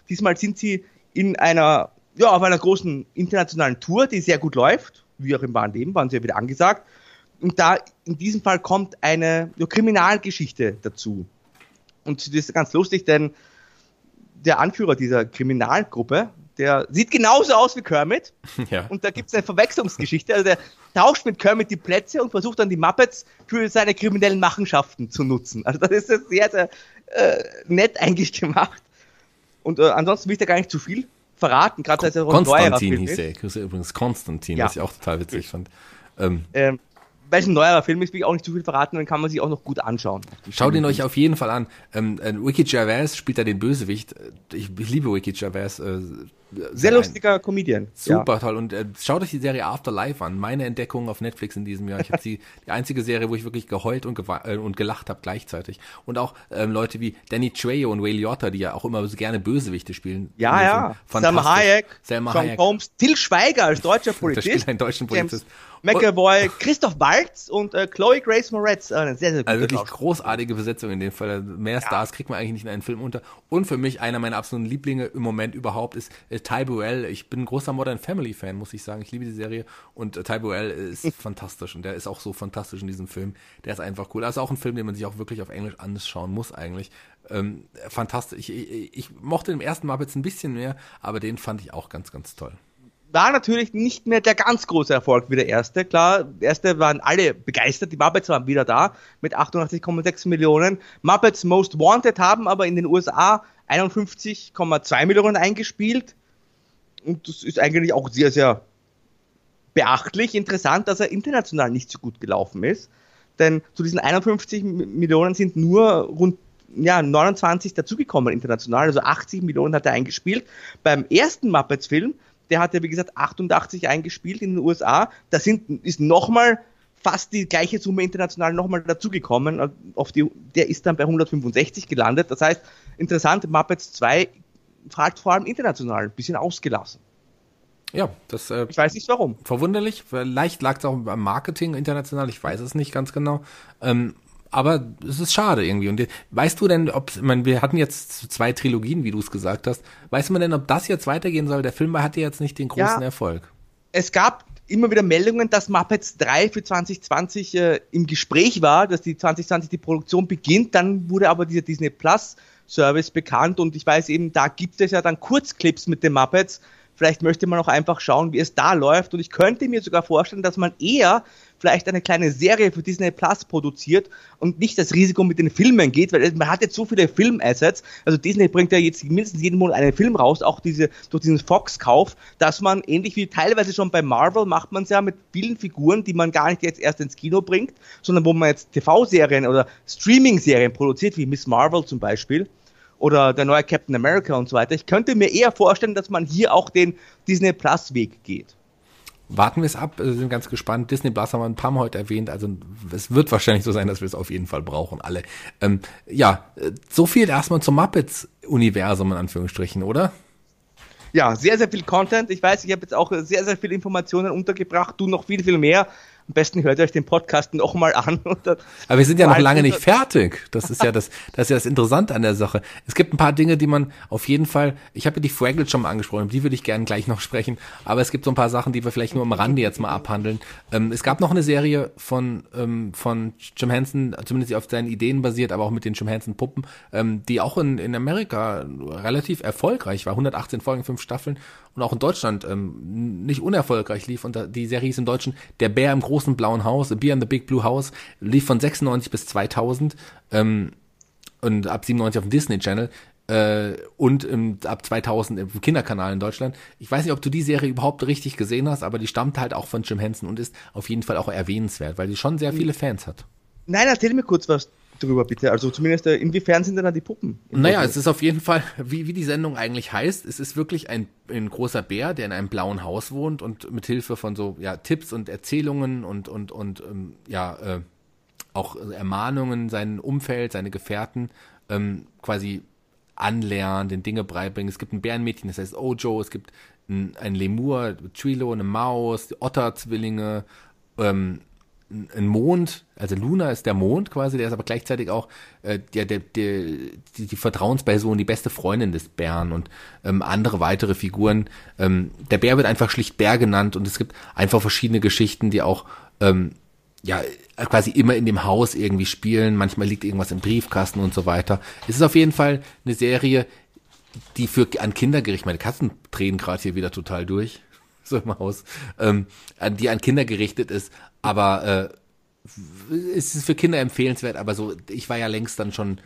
Diesmal sind sie in einer, ja, auf einer großen internationalen Tour, die sehr gut läuft, wie auch im wahren Leben, waren sie ja wieder angesagt. Und da in diesem Fall kommt eine ja, Kriminalgeschichte dazu. Und das ist ganz lustig, denn der Anführer dieser Kriminalgruppe, der sieht genauso aus wie Kermit. Ja. Und da gibt es eine Verwechslungsgeschichte. Also der tauscht mit Kermit die Plätze und versucht dann die Muppets für seine kriminellen Machenschaften zu nutzen. Also das ist sehr, sehr äh, nett eigentlich gemacht. Und äh, ansonsten will ich da gar nicht zu viel verraten, gerade er Konstantin hieß er. Übrigens Konstantin, ja. was ich auch total witzig fand. Ähm, ähm, weil es ein neuerer Film ist, will ich auch nicht zu viel verraten, dann kann man sich auch noch gut anschauen. Schaut ihn euch auf jeden Fall an. Ähm, äh, Wiki Gervais spielt da den Bösewicht. Ich, ich liebe Wiki Gervais. Äh, sehr lustiger Comedian. Super ja. toll. Und äh, schaut euch die Serie Afterlife an. Meine Entdeckung auf Netflix in diesem Jahr. Ich habe die, die einzige Serie, wo ich wirklich geheult und, äh, und gelacht habe gleichzeitig. Und auch ähm, Leute wie Danny Trejo und Ray Liotta, die ja auch immer so gerne Bösewichte spielen. Ja, ja. Sam Hayek, Sam Hayek. Holmes, Till Schweiger als deutscher Polizist. Der spielt einen deutschen Polizist. McAvoy, Christoph Waltz und äh, Chloe Grace Moretz. Äh, eine sehr, sehr gute Also wirklich großartige Besetzung in dem Fall. Mehr Stars ja. kriegt man eigentlich nicht in einen Film unter. Und für mich einer meiner absoluten Lieblinge im Moment überhaupt ist äh, Ty Burrell. Ich bin ein großer Modern Family Fan, muss ich sagen. Ich liebe die Serie und äh, Ty Burrell ist fantastisch und der ist auch so fantastisch in diesem Film. Der ist einfach cool. Also auch ein Film, den man sich auch wirklich auf Englisch anschauen muss eigentlich. Ähm, fantastisch. Ich, ich, ich mochte den ersten Mal jetzt ein bisschen mehr, aber den fand ich auch ganz, ganz toll war natürlich nicht mehr der ganz große Erfolg wie der erste. Klar, der erste waren alle begeistert, die Muppets waren wieder da mit 88,6 Millionen. Muppets Most Wanted haben aber in den USA 51,2 Millionen eingespielt. Und das ist eigentlich auch sehr, sehr beachtlich. Interessant, dass er international nicht so gut gelaufen ist. Denn zu diesen 51 Millionen sind nur rund ja, 29 dazugekommen international, also 80 Millionen hat er eingespielt. Beim ersten Muppets-Film der hat ja, wie gesagt, 88 eingespielt in den USA. Da sind, ist nochmal fast die gleiche Summe international nochmal dazugekommen. Auf die, der ist dann bei 165 gelandet. Das heißt, interessant, Muppets 2 fragt vor allem international ein bisschen ausgelassen. Ja, das. Äh, ich weiß nicht warum. Verwunderlich. Vielleicht lag es auch am Marketing international. Ich weiß es nicht ganz genau. Ähm, aber es ist schade irgendwie. Und weißt du denn, ob, ich meine, wir hatten jetzt zwei Trilogien, wie du es gesagt hast. Weißt du denn, ob das jetzt weitergehen soll? Der Film hatte jetzt nicht den großen ja, Erfolg. Es gab immer wieder Meldungen, dass Muppets 3 für 2020 äh, im Gespräch war, dass die 2020 die Produktion beginnt. Dann wurde aber dieser Disney Plus Service bekannt und ich weiß eben, da gibt es ja dann Kurzclips mit den Muppets Vielleicht möchte man auch einfach schauen, wie es da läuft. Und ich könnte mir sogar vorstellen, dass man eher vielleicht eine kleine Serie für Disney Plus produziert und nicht das Risiko mit den Filmen geht, weil man hat jetzt so viele Filmassets. Also Disney bringt ja jetzt mindestens jeden Monat einen Film raus, auch diese, durch diesen Fox-Kauf, dass man ähnlich wie teilweise schon bei Marvel macht man es ja mit vielen Figuren, die man gar nicht jetzt erst ins Kino bringt, sondern wo man jetzt TV-Serien oder Streaming-Serien produziert, wie Miss Marvel zum Beispiel oder der neue Captain America und so weiter. Ich könnte mir eher vorstellen, dass man hier auch den Disney Plus Weg geht. Warten wir es ab, wir sind ganz gespannt. Disney Plus haben wir ein paar Mal heute erwähnt, also es wird wahrscheinlich so sein, dass wir es auf jeden Fall brauchen, alle. Ähm, ja, so viel erstmal zum Muppets-Universum in Anführungsstrichen, oder? Ja, sehr, sehr viel Content. Ich weiß, ich habe jetzt auch sehr, sehr viele Informationen untergebracht, du noch viel, viel mehr. Am besten hört ihr euch den Podcast noch mal an. Aber wir sind ja noch lange nicht fertig. Das ist ja das, das ist ja das Interessante an der Sache. Es gibt ein paar Dinge, die man auf jeden Fall, ich habe ja die Fraggles schon mal angesprochen, die würde ich gerne gleich noch sprechen, aber es gibt so ein paar Sachen, die wir vielleicht nur am Rande jetzt mal abhandeln. Ähm, es gab noch eine Serie von, ähm, von Jim Henson, zumindest auf seinen Ideen basiert, aber auch mit den Jim Henson Puppen, ähm, die auch in, in Amerika relativ erfolgreich war. 118 Folgen, fünf Staffeln und auch in Deutschland ähm, nicht unerfolgreich lief. Und die Serie ist im Deutschen Der Bär im großen blauen Haus, The Bear in the Big Blue House, lief von 96 bis 2000 ähm, und ab 97 auf dem Disney Channel äh, und im, ab 2000 im Kinderkanal in Deutschland. Ich weiß nicht, ob du die Serie überhaupt richtig gesehen hast, aber die stammt halt auch von Jim Henson und ist auf jeden Fall auch erwähnenswert, weil die schon sehr viele Fans hat. Nein, erzähl mir kurz was drüber, bitte. Also zumindest, äh, inwiefern sind denn da die Puppen? Naja, es ist auf jeden Fall, wie, wie die Sendung eigentlich heißt, es ist wirklich ein, ein großer Bär, der in einem blauen Haus wohnt und mit Hilfe von so ja, Tipps und Erzählungen und, und, und ähm, ja, äh, auch Ermahnungen sein Umfeld, seine Gefährten ähm, quasi anlernen, den Dinge beibringen. Es gibt ein Bärenmädchen, das heißt Ojo, es gibt ein, ein Lemur, Trilo, eine Maus, Otter-Zwillinge, ähm, ein Mond, also Luna ist der Mond quasi, der ist aber gleichzeitig auch äh, der, der, der, die, die Vertrauensperson, die beste Freundin des Bären und ähm, andere weitere Figuren. Ähm, der Bär wird einfach schlicht Bär genannt und es gibt einfach verschiedene Geschichten, die auch ähm, ja quasi immer in dem Haus irgendwie spielen. Manchmal liegt irgendwas im Briefkasten und so weiter. Es ist auf jeden Fall eine Serie, die für an Kinder gerichtet, meine Katzen drehen gerade hier wieder total durch so im Haus, ähm, die an Kinder gerichtet ist, aber äh, es ist für Kinder empfehlenswert, aber so, ich war ja längst dann schon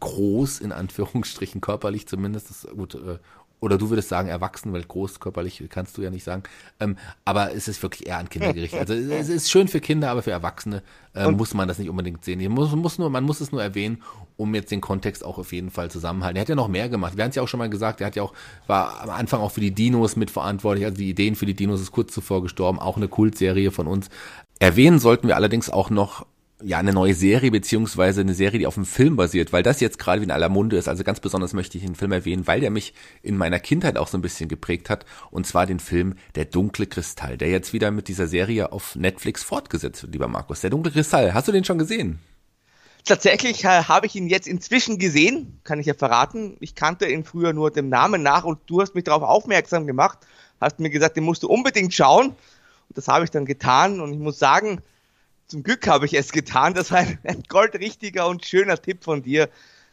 groß, in Anführungsstrichen, körperlich zumindest, das, gut, äh, oder du würdest sagen erwachsen, weil groß körperlich kannst du ja nicht sagen. Ähm, aber es ist wirklich eher an Kinder gerichtet. Also es ist schön für Kinder, aber für Erwachsene äh, muss man das nicht unbedingt sehen. Muss, muss nur, man muss es nur erwähnen, um jetzt den Kontext auch auf jeden Fall zusammenhalten. Er hat ja noch mehr gemacht. Wir haben es ja auch schon mal gesagt, er hat ja auch, war am Anfang auch für die Dinos mitverantwortlich. Also die Ideen für die Dinos ist kurz zuvor gestorben. Auch eine Kultserie von uns. Erwähnen sollten wir allerdings auch noch ja eine neue Serie beziehungsweise eine Serie, die auf einem Film basiert, weil das jetzt gerade wie in aller Munde ist. Also ganz besonders möchte ich den Film erwähnen, weil der mich in meiner Kindheit auch so ein bisschen geprägt hat. Und zwar den Film Der dunkle Kristall, der jetzt wieder mit dieser Serie auf Netflix fortgesetzt wird, lieber Markus. Der dunkle Kristall, hast du den schon gesehen? Tatsächlich äh, habe ich ihn jetzt inzwischen gesehen, kann ich ja verraten. Ich kannte ihn früher nur dem Namen nach und du hast mich darauf aufmerksam gemacht, hast mir gesagt, den musst du unbedingt schauen. Das habe ich dann getan und ich muss sagen, zum Glück habe ich es getan. Das war ein, goldrichtiger und schöner Tipp von dir.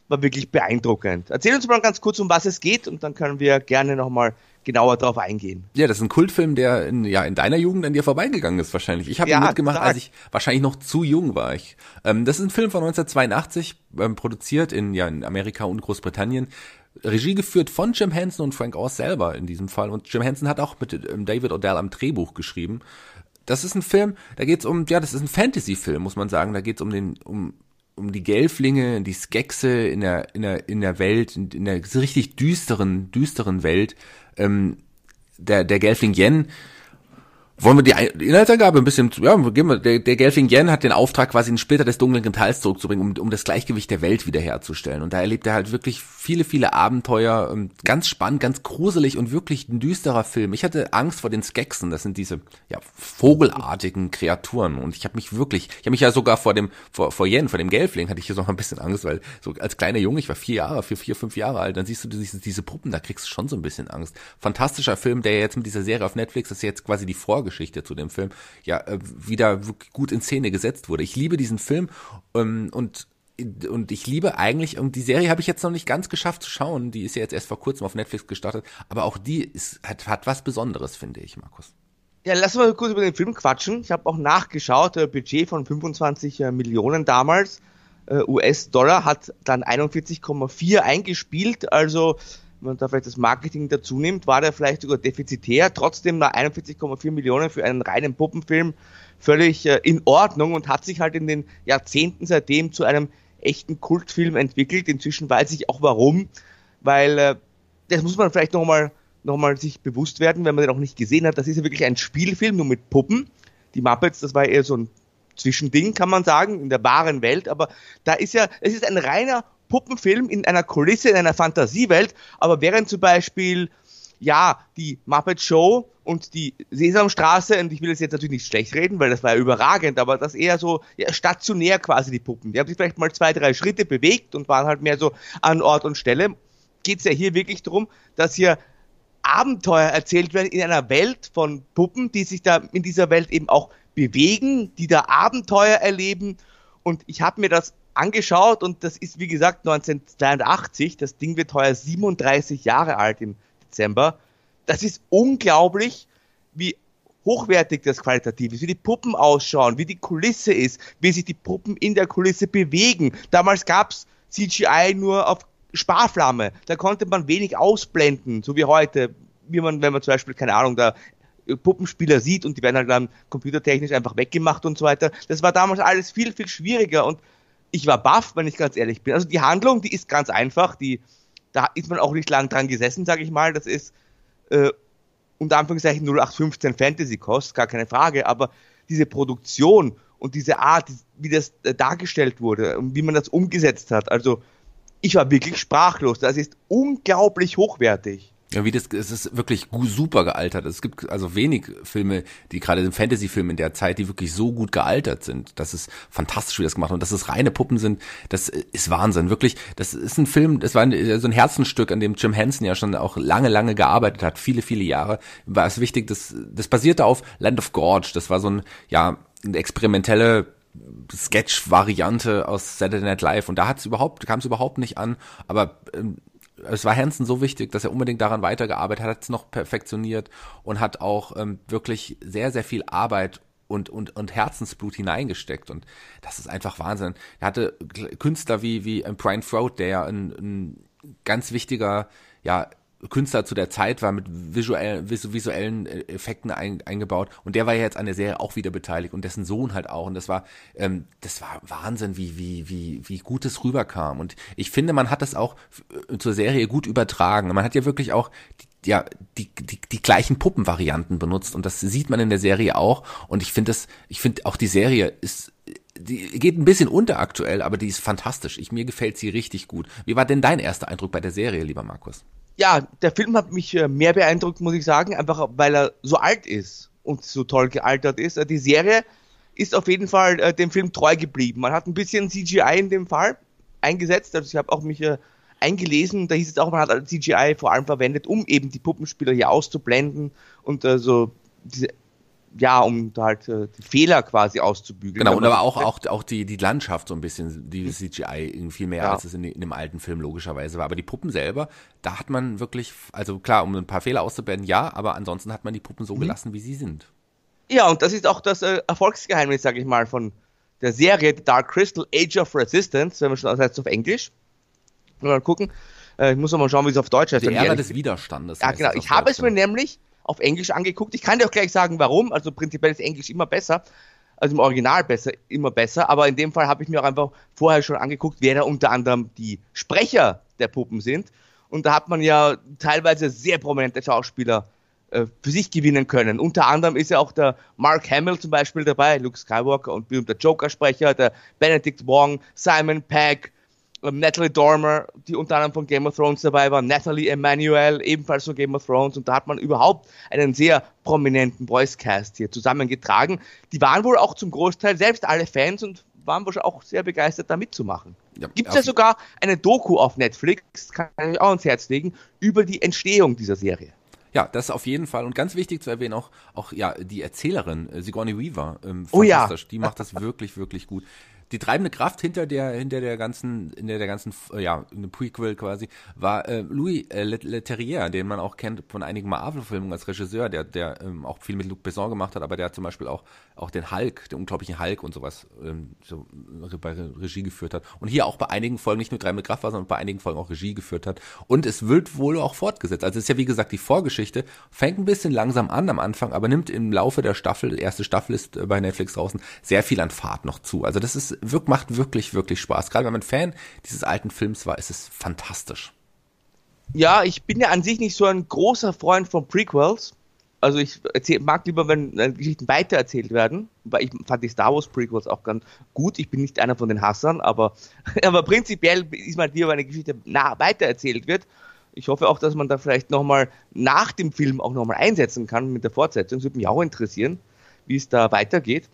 War wirklich beeindruckend. Erzähl uns mal ganz kurz, um was es geht und dann können wir gerne nochmal genauer darauf eingehen. Ja, das ist ein Kultfilm, der in, ja, in deiner Jugend an dir vorbeigegangen ist wahrscheinlich. Ich habe ja, ihn mitgemacht, als ich wahrscheinlich noch zu jung war. Ich. Ähm, das ist ein Film von 1982, ähm, produziert in, ja, in Amerika und Großbritannien. Regie geführt von Jim Henson und Frank Oz selber in diesem Fall. Und Jim Henson hat auch mit ähm, David Odell am Drehbuch geschrieben das ist ein Film, da geht's um, ja, das ist ein Fantasy-Film, muss man sagen. Da geht's um den, um, um die Gelflinge, die Skexe in der, in der, in der Welt, in, in der richtig düsteren, düsteren Welt. Ähm, der, der Gelfling Yen Wollen wir die Inhaltsangabe ein bisschen, ja, geben wir, der, der Gelfing Yen hat den Auftrag, quasi einen Splitter des dunklen Teils zurückzubringen, um, um das Gleichgewicht der Welt wiederherzustellen. Und da erlebt er halt wirklich viele, viele Abenteuer, ähm, ganz spannend, ganz gruselig und wirklich ein düsterer Film. Ich hatte Angst vor den Skeksen, das sind diese, ja, vogelartigen Kreaturen. Und ich habe mich wirklich, ich habe mich ja sogar vor dem, vor, vor Yen, vor dem Gelfling, hatte ich hier noch ein bisschen Angst, weil so als kleiner Junge, ich war vier Jahre, vier, vier, fünf Jahre alt, dann siehst du diese, diese Puppen, da kriegst du schon so ein bisschen Angst. Fantastischer Film, der jetzt mit dieser Serie auf Netflix, das ist jetzt quasi die Vorgeschichte Vorgeschichte zu dem Film ja äh, wieder gut in Szene gesetzt wurde. Ich liebe diesen Film ähm, und und ich liebe eigentlich, und die Serie habe ich jetzt noch nicht ganz geschafft zu schauen, die ist ja jetzt erst vor kurzem auf Netflix gestartet, aber auch die ist, hat, hat was Besonderes, finde ich, Markus. Ja, lass mal kurz über den Film quatschen. Ich habe auch nachgeschaut, äh, Budget von 25 äh, Millionen damals, US-Dollar, hat dann 41,4 eingespielt, also man da vielleicht das Marketing dazu nimmt, war der vielleicht sogar defizitär. Trotzdem nach 41,4 Millionen für einen reinen Puppenfilm völlig äh, in Ordnung und hat sich halt in den Jahrzehnten seitdem zu einem echten Kultfilm entwickelt. Inzwischen weiß ich auch warum, weil äh, das muss man vielleicht nochmal noch mal sich bewusst werden, wenn man den noch nicht gesehen hat. Das ist ja wirklich ein Spielfilm, nur mit Puppen. Die Muppets, das war eher so ein Zwischending, kann man sagen, in der wahren Welt. Aber da ist ja, es ist ein reiner Puppenfilm in einer Kulisse, in einer Fantasiewelt, aber während zum Beispiel, ja, die Muppet Show und die Sesamstraße, und ich will es jetzt natürlich nicht schlecht reden, weil das war ja überragend, aber das eher so ja, stationär quasi die Puppen. Die haben sich vielleicht mal zwei, drei Schritte bewegt und waren halt mehr so an Ort und Stelle. Geht es ja hier wirklich darum, dass hier Abenteuer erzählt werden in einer Welt von Puppen, die sich da in dieser Welt eben auch bewegen, die da Abenteuer erleben. Und ich habe mir das angeschaut und das ist wie gesagt 1982. Das Ding wird heuer 37 Jahre alt im Dezember. Das ist unglaublich, wie hochwertig das qualitativ ist, wie die Puppen ausschauen, wie die Kulisse ist, wie sich die Puppen in der Kulisse bewegen. Damals gab's CGI nur auf Sparflamme. Da konnte man wenig ausblenden, so wie heute, wie man, wenn man zum Beispiel, keine Ahnung, da Puppenspieler sieht und die werden halt dann computertechnisch einfach weggemacht und so weiter. Das war damals alles viel, viel schwieriger und ich war baff, wenn ich ganz ehrlich bin. Also die Handlung, die ist ganz einfach, die, da ist man auch nicht lang dran gesessen, sage ich mal. Das ist äh, unter Anführungszeichen 0815 Fantasy Kost, gar keine Frage, aber diese Produktion und diese Art, wie das äh, dargestellt wurde und wie man das umgesetzt hat, also ich war wirklich sprachlos. Das ist unglaublich hochwertig. Ja, wie das, es ist wirklich super gealtert. Es gibt also wenig Filme, die gerade Fantasy-Filme in der Zeit, die wirklich so gut gealtert sind. Das ist fantastisch, wie das gemacht und dass es reine Puppen sind, das ist Wahnsinn. Wirklich, das ist ein Film, das war ein, so ein Herzenstück, an dem Jim Henson ja schon auch lange, lange gearbeitet hat, viele, viele Jahre. War es wichtig, das, das basierte auf Land of Gorge. Das war so ein, ja, eine experimentelle Sketch-Variante aus Saturday Night Live und da hat es überhaupt, kam es überhaupt nicht an, aber ähm, es war Hansen so wichtig, dass er unbedingt daran weitergearbeitet hat, hat es noch perfektioniert und hat auch ähm, wirklich sehr, sehr viel Arbeit und, und, und Herzensblut hineingesteckt. Und das ist einfach Wahnsinn. Er hatte Künstler wie, wie ähm, Brian Froud, der ja ein, ein ganz wichtiger, ja, Künstler zu der Zeit war mit visuell, visuellen äh, Effekten ein, eingebaut und der war ja jetzt an der Serie auch wieder beteiligt und dessen Sohn halt auch und das war ähm, das war Wahnsinn wie wie wie wie gut es rüberkam und ich finde man hat das auch äh, zur Serie gut übertragen man hat ja wirklich auch die, ja die, die die gleichen Puppenvarianten benutzt und das sieht man in der Serie auch und ich finde das ich finde auch die Serie ist die geht ein bisschen unter aktuell, aber die ist fantastisch. Ich, mir gefällt sie richtig gut. Wie war denn dein erster Eindruck bei der Serie, lieber Markus? Ja, der Film hat mich äh, mehr beeindruckt, muss ich sagen, einfach weil er so alt ist und so toll gealtert ist. Äh, die Serie ist auf jeden Fall äh, dem Film treu geblieben. Man hat ein bisschen CGI in dem Fall eingesetzt, also ich habe auch mich eingelesen, da hieß es auch, man hat CGI vor allem verwendet, um eben die Puppenspieler hier auszublenden und so diese ja, um da halt äh, die Fehler quasi auszubügeln. Genau, und aber auch, auch, auch die, die Landschaft so ein bisschen, die CGI viel mehr, ja. als es in, in, dem alten Film logischerweise war. Aber die Puppen selber, da hat man wirklich, also klar, um ein paar Fehler auszublenden, ja, aber ansonsten hat man die Puppen so mhm. gelassen, wie sie sind. Ja, und das ist auch das äh, Erfolgsgeheimnis, sag ich mal, von der Serie The Dark Crystal Age of Resistance, wenn wir schon das heißt auf Englisch. Mal gucken. Äh, ich muss noch mal schauen, wie es auf Deutsch heißt. Die Ära des Widerstandes. Ja, genau. Ich habe es mir nämlich auf Englisch angeguckt. Ich kann dir auch gleich sagen, warum. Also prinzipiell ist Englisch immer besser, also im Original besser, immer besser. Aber in dem Fall habe ich mir auch einfach vorher schon angeguckt, wer da unter anderem die Sprecher der Puppen sind. Und da hat man ja teilweise sehr prominente Schauspieler äh, für sich gewinnen können. Unter anderem ist ja auch der Mark Hamill zum Beispiel dabei, Luke Skywalker und berühmter Joker-Sprecher, der Benedict Wong, Simon Pegg, Natalie Dormer, die unter anderem von Game of Thrones dabei war, Natalie Emanuel, ebenfalls von Game of Thrones. Und da hat man überhaupt einen sehr prominenten Voice-Cast hier zusammengetragen. Die waren wohl auch zum Großteil selbst alle Fans und waren wohl auch sehr begeistert, da mitzumachen. Ja, Gibt es ja sogar eine Doku auf Netflix, kann ich auch ans Herz legen, über die Entstehung dieser Serie. Ja, das auf jeden Fall. Und ganz wichtig zu erwähnen auch, auch ja, die Erzählerin, äh, Sigourney Weaver, ähm, oh ja. Die macht das wirklich, wirklich gut die treibende Kraft hinter der hinter der ganzen in der, der ganzen ja eine Prequel quasi war äh, Louis äh, Leterrier, den man auch kennt von einigen Marvel-Filmen als Regisseur, der der ähm, auch viel mit Luc Besson gemacht hat, aber der hat zum Beispiel auch auch den Hulk, den unglaublichen Hulk und sowas ähm, so bei Regie geführt hat und hier auch bei einigen Folgen nicht nur treibende Kraft war, sondern bei einigen Folgen auch Regie geführt hat und es wird wohl auch fortgesetzt. Also es ist ja wie gesagt die Vorgeschichte fängt ein bisschen langsam an am Anfang, aber nimmt im Laufe der Staffel, erste Staffel ist äh, bei Netflix draußen, sehr viel an Fahrt noch zu. Also das ist wirkt, macht wirklich, wirklich Spaß. Gerade wenn man Fan dieses alten Films war, ist es fantastisch. Ja, ich bin ja an sich nicht so ein großer Freund von Prequels. Also ich erzähl, mag lieber, wenn äh, Geschichten weitererzählt werden, weil ich fand die Star Wars Prequels auch ganz gut. Ich bin nicht einer von den Hassern, aber, aber prinzipiell ist man lieber, wenn eine Geschichte nah weitererzählt wird. Ich hoffe auch, dass man da vielleicht nochmal nach dem Film auch nochmal einsetzen kann mit der Fortsetzung. Das würde mich auch interessieren, wie es da weitergeht.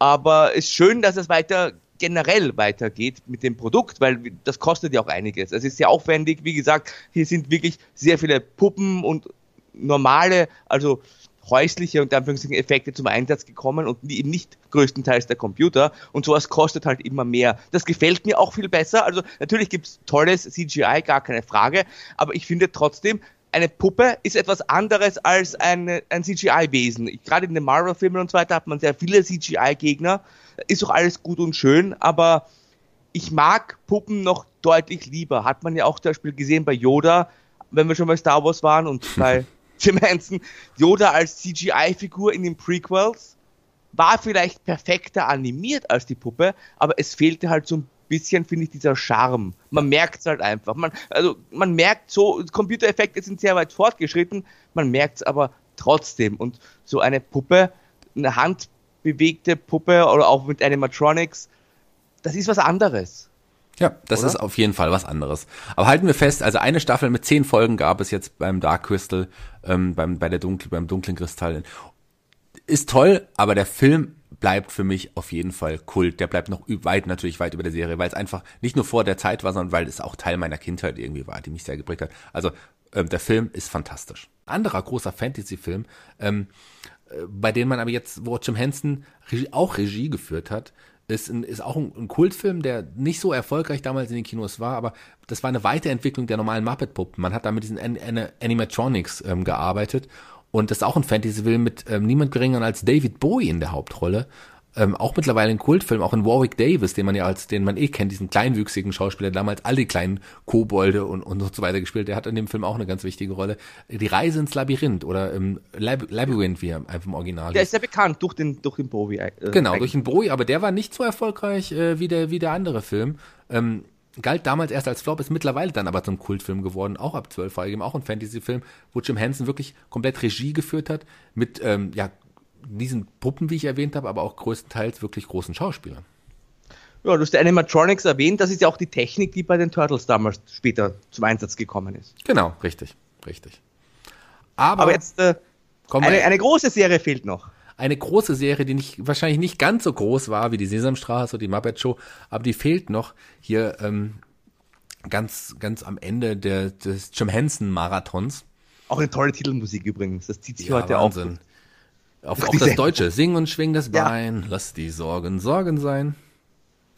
Aber es ist schön, dass es weiter generell weitergeht mit dem Produkt, weil das kostet ja auch einiges. Es ist sehr aufwendig, wie gesagt, hier sind wirklich sehr viele Puppen und normale, also häusliche und Anführungszeichen Effekte zum Einsatz gekommen und eben nicht größtenteils der Computer und sowas kostet halt immer mehr. Das gefällt mir auch viel besser. Also natürlich gibt's tolles CGI, gar keine Frage, aber ich finde trotzdem, eine Puppe ist etwas anderes als ein, ein CGI-Wesen. Gerade in den Marvel-Filmen und so weiter hat man sehr viele CGI-Gegner. Ist doch alles gut und schön, aber ich mag Puppen noch deutlich lieber. Hat man ja auch zum Beispiel gesehen bei Yoda, wenn wir schon bei Star Wars waren und bei Jim Henson. Yoda als CGI-Figur in den Prequels war vielleicht perfekter animiert als die Puppe, aber es fehlte halt so ein bisschen, finde ich, dieser Charme. Man merkt es halt einfach. Man, also man merkt so, Computereffekte sind sehr weit fortgeschritten, man merkt es aber trotzdem. Und so eine Puppe, eine handbewegte Puppe oder auch mit Animatronics, das ist was anderes. Ja, das Oder? ist auf jeden Fall was anderes. Aber halten wir fest, also eine Staffel mit zehn Folgen gab es jetzt beim Dark Crystal, ähm, beim, bei der Dunkel, beim dunklen Kristall. Ist toll, aber der Film bleibt für mich auf jeden Fall Kult. Der bleibt noch weit, natürlich weit über der Serie, weil es einfach nicht nur vor der Zeit war, sondern weil es auch Teil meiner Kindheit irgendwie war, die mich sehr geprägt hat. Also ähm, der Film ist fantastisch. Anderer großer Fantasy-Film, ähm, äh, bei dem man aber jetzt, wo Jim Henson auch Regie geführt hat, ist, ein, ist auch ein, ein, Kultfilm, der nicht so erfolgreich damals in den Kinos war, aber das war eine Weiterentwicklung der normalen Muppet-Puppen. Man hat da mit diesen An An Animatronics ähm, gearbeitet und das ist auch ein Fantasy-Film mit ähm, niemand geringer als David Bowie in der Hauptrolle. Ähm, auch mittlerweile ein Kultfilm, auch in Warwick Davis, den man ja als, den man eh kennt, diesen kleinwüchsigen Schauspieler, damals all die kleinen Kobolde und, und so weiter gespielt. Der hat in dem Film auch eine ganz wichtige Rolle. Die Reise ins Labyrinth oder im Lab Labyrinth, wie er einfach im Original Der ist ja bekannt durch den, durch den Bowie. Äh, genau, eigentlich. durch den Bowie, aber der war nicht so erfolgreich äh, wie der, wie der andere Film. Ähm, galt damals erst als Flop, ist mittlerweile dann aber zum Kultfilm geworden, auch ab 12 freigegeben, auch ein Fantasy-Film, wo Jim Henson wirklich komplett Regie geführt hat, mit ähm, ja, diesen Puppen, wie ich erwähnt habe, aber auch größtenteils wirklich großen Schauspielern. Ja, du hast die Animatronics erwähnt, das ist ja auch die Technik, die bei den Turtles damals später zum Einsatz gekommen ist. Genau, richtig, richtig. Aber, aber jetzt äh, eine, eine große Serie fehlt noch eine große Serie, die nicht, wahrscheinlich nicht ganz so groß war wie die Sesamstraße oder die Muppet Show, aber die fehlt noch hier ähm, ganz, ganz am Ende der, des Jim Henson Marathons. Auch eine tolle Titelmusik übrigens, das zieht sich ja, heute Wahnsinn. auf. Auf, auf das Deutsche. Sing und schwing das Bein, ja. lass die Sorgen Sorgen sein.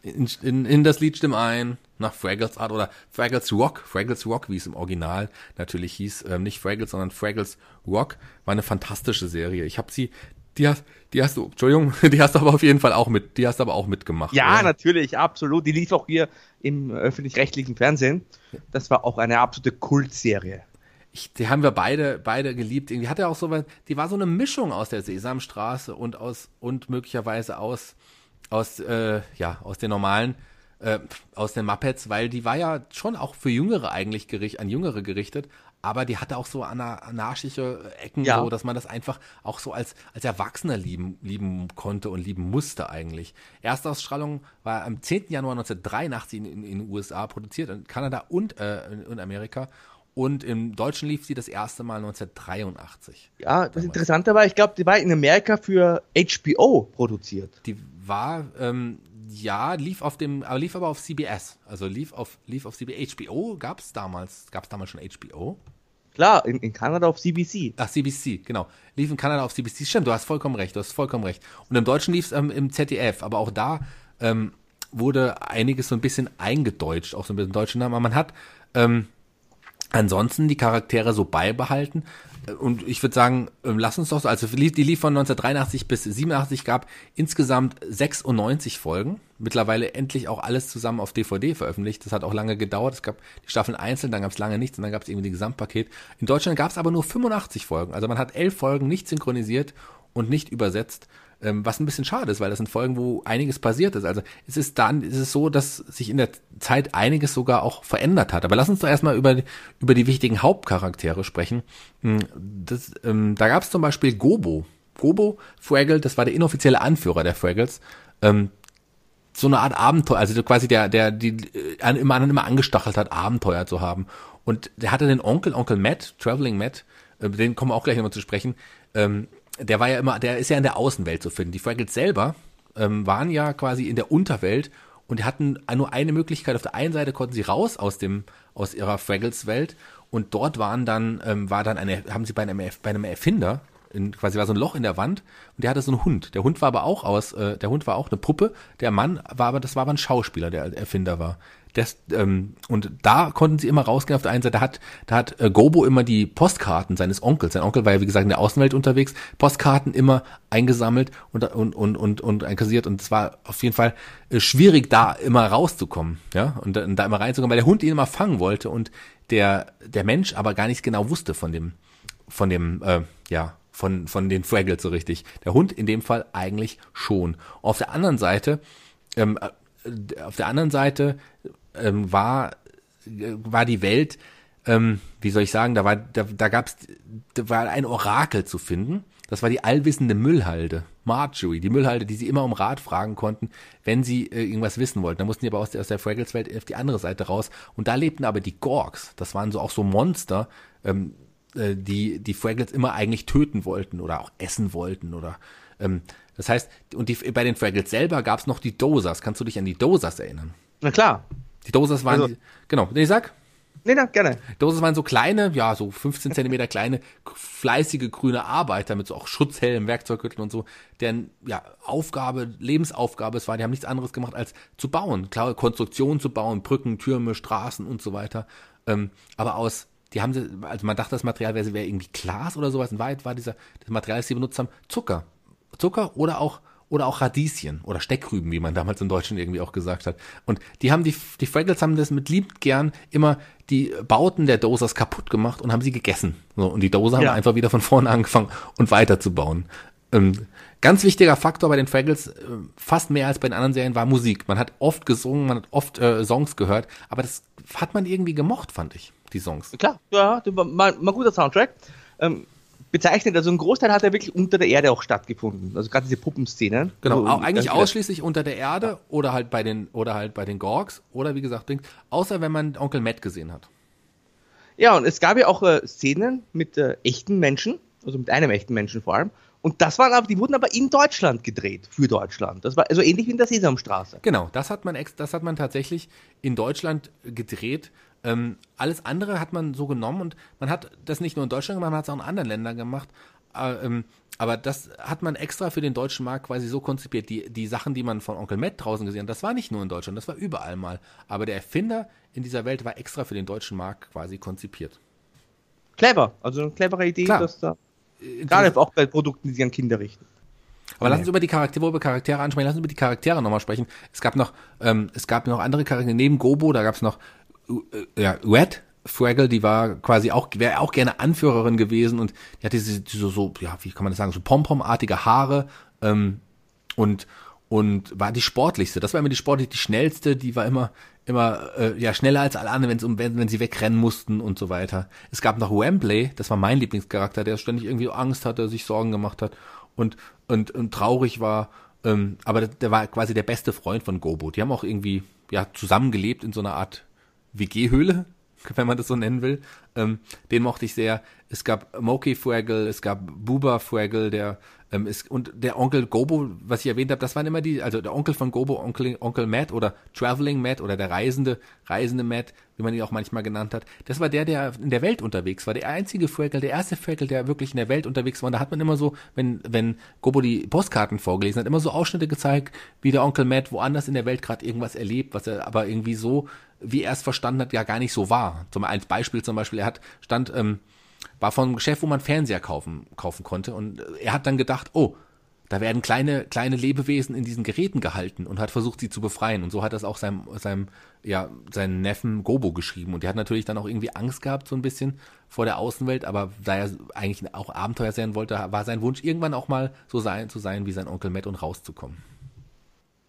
In, in, in das Lied stimm ein, nach Fraggles Art oder Fraggles Rock, Fraggles Rock, wie es im Original natürlich hieß, ähm, nicht Fraggles, sondern Fraggles Rock, war eine fantastische Serie. Ich habe sie die hast, die hast du, Entschuldigung, die hast du aber auf jeden Fall auch mit, die hast du aber auch mitgemacht. Ja, oder? natürlich, absolut. Die lief auch hier im öffentlich-rechtlichen Fernsehen. Das war auch eine absolute Kultserie. Ich, die haben wir beide, beide geliebt. Die hatte auch so was, die war so eine Mischung aus der Sesamstraße und aus, und möglicherweise aus, aus, äh, ja, aus den normalen äh, aus den Muppets, weil die war ja schon auch für Jüngere eigentlich gericht, an Jüngere gerichtet, aber die hatte auch so anarchische Ecken, ja. so, dass man das einfach auch so als, als Erwachsener lieben, lieben konnte und lieben musste eigentlich. Erstausstrahlung war am 10. Januar 1983 in, in, in den USA produziert, in Kanada und äh, in, in Amerika. Und im Deutschen lief sie das erste Mal 1983. Ja, das Interessante war, ich glaube, die war in Amerika für HBO produziert. Die war, ähm, ja, lief auf dem, aber lief aber auf CBS. Also lief auf, lief auf CBS. HBO gab es damals, gab es damals schon HBO? Klar, in, in Kanada auf CBC. Ach, CBC, genau. Lief in Kanada auf CBC. Stimmt, du hast vollkommen recht, du hast vollkommen recht. Und im Deutschen lief es ähm, im ZDF, aber auch da ähm, wurde einiges so ein bisschen eingedeutscht, auch so ein bisschen deutschen Namen. Aber man hat ähm, ansonsten die Charaktere so beibehalten. Und ich würde sagen, ähm, lass uns doch so, also die lief von 1983 bis 87 gab insgesamt 96 Folgen. Mittlerweile endlich auch alles zusammen auf DVD veröffentlicht. Das hat auch lange gedauert. Es gab die Staffeln einzeln, dann gab es lange nichts und dann gab es irgendwie ein Gesamtpaket. In Deutschland gab es aber nur 85 Folgen. Also man hat elf Folgen nicht synchronisiert und nicht übersetzt. Ähm, was ein bisschen schade ist, weil das sind Folgen, wo einiges passiert ist. Also es ist dann, es ist so, dass sich in der Zeit einiges sogar auch verändert hat. Aber lass uns doch erstmal über, über die wichtigen Hauptcharaktere sprechen. Hm, das, ähm, da gab es zum Beispiel Gobo. Gobo Fraggle, das war der inoffizielle Anführer der Fraggles. Ähm, so eine Art Abenteuer, also quasi der, der die äh, immer anderen immer angestachelt hat, Abenteuer zu haben. Und der hatte den Onkel, Onkel Matt, Traveling Matt, äh, den kommen wir auch gleich nochmal zu sprechen. Ähm, der war ja immer, der ist ja in der Außenwelt zu finden. Die Fraggles selber ähm, waren ja quasi in der Unterwelt und hatten nur eine Möglichkeit. Auf der einen Seite konnten sie raus aus dem, aus ihrer Fraggles-Welt und dort waren dann, ähm, war dann eine, haben sie bei einem, bei einem Erfinder, in, quasi war so ein Loch in der Wand und der hatte so einen Hund. Der Hund war aber auch aus, äh, der Hund war auch eine Puppe. Der Mann war aber, das war aber ein Schauspieler, der Erfinder war. Das, ähm, und da konnten sie immer rausgehen. Auf der einen Seite hat, da hat äh, Gobo immer die Postkarten seines Onkels. Sein Onkel war ja wie gesagt in der Außenwelt unterwegs. Postkarten immer eingesammelt und und und und, und einkassiert. Und es war auf jeden Fall äh, schwierig, da immer rauszukommen, ja und, und da immer reinzukommen, weil der Hund ihn immer fangen wollte und der der Mensch aber gar nicht genau wusste von dem von dem äh, ja von von den Fraggles so richtig. Der Hund in dem Fall eigentlich schon. Auf der anderen Seite ähm, äh, auf der anderen Seite ähm, war, war die Welt, ähm, wie soll ich sagen, da war, da, da gab's, da war ein Orakel zu finden. Das war die allwissende Müllhalde, Marjorie, die Müllhalde, die sie immer um Rat fragen konnten, wenn sie äh, irgendwas wissen wollten. Da mussten die aber aus der, aus der Fraggles-Welt auf die andere Seite raus. Und da lebten aber die Gorgs. Das waren so auch so Monster, ähm, äh, die die Fraggles immer eigentlich töten wollten oder auch essen wollten oder ähm, das heißt, und die, bei den Fraggles selber gab es noch die Dosas. Kannst du dich an die Dosas erinnern? Na klar. Die Dosas waren, also, die, genau, nee, sag. Nee, na, gerne. Dosas waren so kleine, ja, so 15 Zentimeter kleine, fleißige grüne Arbeiter mit so auch Schutzhelm, Werkzeuggürtel und so, deren, ja, Aufgabe, Lebensaufgabe es war, die haben nichts anderes gemacht als zu bauen, klare Konstruktionen zu bauen, Brücken, Türme, Straßen und so weiter. Ähm, aber aus, die haben sie, also man dachte, das Material wäre, wäre irgendwie Glas oder sowas. In Wahrheit war dieser, das Material, das sie benutzt haben, Zucker. Zucker oder auch oder auch Radieschen oder Steckrüben, wie man damals im Deutschen irgendwie auch gesagt hat. Und die haben die, die Fraggles haben das mit lieb gern immer die Bauten der Dosers kaputt gemacht und haben sie gegessen. So, und die Doser ja. haben einfach wieder von vorne angefangen und weiterzubauen. Ähm, ganz wichtiger Faktor bei den Fraggles, äh, fast mehr als bei den anderen Serien, war Musik. Man hat oft gesungen, man hat oft äh, Songs gehört, aber das hat man irgendwie gemocht, fand ich, die Songs. Klar, ja, mal, mal guter Soundtrack. Ähm, bezeichnet. Also ein Großteil hat ja wirklich unter der Erde auch stattgefunden. Also gerade diese Puppenszenen. Genau, also, eigentlich ausschließlich unter der Erde ja. oder halt bei den oder halt bei den Gorgs oder wie gesagt, außer wenn man Onkel Matt gesehen hat. Ja, und es gab ja auch äh, Szenen mit äh, echten Menschen, also mit einem echten Menschen vor allem. Und das waren aber, die wurden aber in Deutschland gedreht, für Deutschland. Das war also ähnlich wie in der Sesamstraße. Genau, das hat man ex, das hat man tatsächlich in Deutschland gedreht. Ähm, alles andere hat man so genommen und man hat das nicht nur in Deutschland gemacht, man hat es auch in anderen Ländern gemacht. Äh, ähm, aber das hat man extra für den deutschen Markt quasi so konzipiert. Die, die Sachen, die man von Onkel Matt draußen gesehen hat, das war nicht nur in Deutschland, das war überall mal. Aber der Erfinder in dieser Welt war extra für den deutschen Markt quasi konzipiert. Clever, also eine clevere Idee, Klar. dass da äh, gerade auch bei Produkten, die sich an Kinder richten. Aber lass uns über die Charaktere, wo wir Charaktere ansprechen, lass uns über die Charaktere nochmal sprechen. Es gab noch, ähm, es gab noch andere Charaktere neben Gobo, da gab es noch ja, Red Fraggle, die war quasi auch, wäre auch gerne Anführerin gewesen und die hatte diese, diese so, ja, wie kann man das sagen, so Pompom-artige Haare ähm, und und war die sportlichste. Das war immer die sportlich die schnellste, die war immer immer äh, ja schneller als alle anderen, wenn's um wenn, wenn sie wegrennen mussten und so weiter. Es gab noch Wembley, das war mein Lieblingscharakter, der ständig irgendwie Angst hatte, sich Sorgen gemacht hat und und, und traurig war. Ähm, aber der, der war quasi der beste Freund von Gobo. Die haben auch irgendwie ja zusammengelebt in so einer Art WG-Höhle, wenn man das so nennen will. Ähm, den mochte ich sehr. Es gab Moki Fuegel, es gab Buba Fuegel, der ähm, ist, und der Onkel Gobo, was ich erwähnt habe, das waren immer die, also der Onkel von Gobo, Onkel, Onkel Matt oder Traveling Matt oder der Reisende, Reisende Matt, wie man ihn auch manchmal genannt hat. Das war der, der in der Welt unterwegs war. Der einzige Fuegel, der erste Fuegel, der wirklich in der Welt unterwegs war. Und da hat man immer so, wenn, wenn Gobo die Postkarten vorgelesen hat, immer so Ausschnitte gezeigt, wie der Onkel Matt woanders in der Welt gerade irgendwas erlebt, was er aber irgendwie so, wie er es verstanden hat, ja gar nicht so war. Zum als Beispiel zum Beispiel, er hat, stand, ähm, war von einem Geschäft, wo man Fernseher kaufen, kaufen konnte. Und er hat dann gedacht, oh, da werden kleine, kleine Lebewesen in diesen Geräten gehalten und hat versucht, sie zu befreien. Und so hat das auch seinem, seinem, ja, seinen Neffen Gobo geschrieben. Und der hat natürlich dann auch irgendwie Angst gehabt, so ein bisschen vor der Außenwelt. Aber da er eigentlich auch Abenteuer sein wollte, war sein Wunsch, irgendwann auch mal so sein, zu sein wie sein Onkel Matt und rauszukommen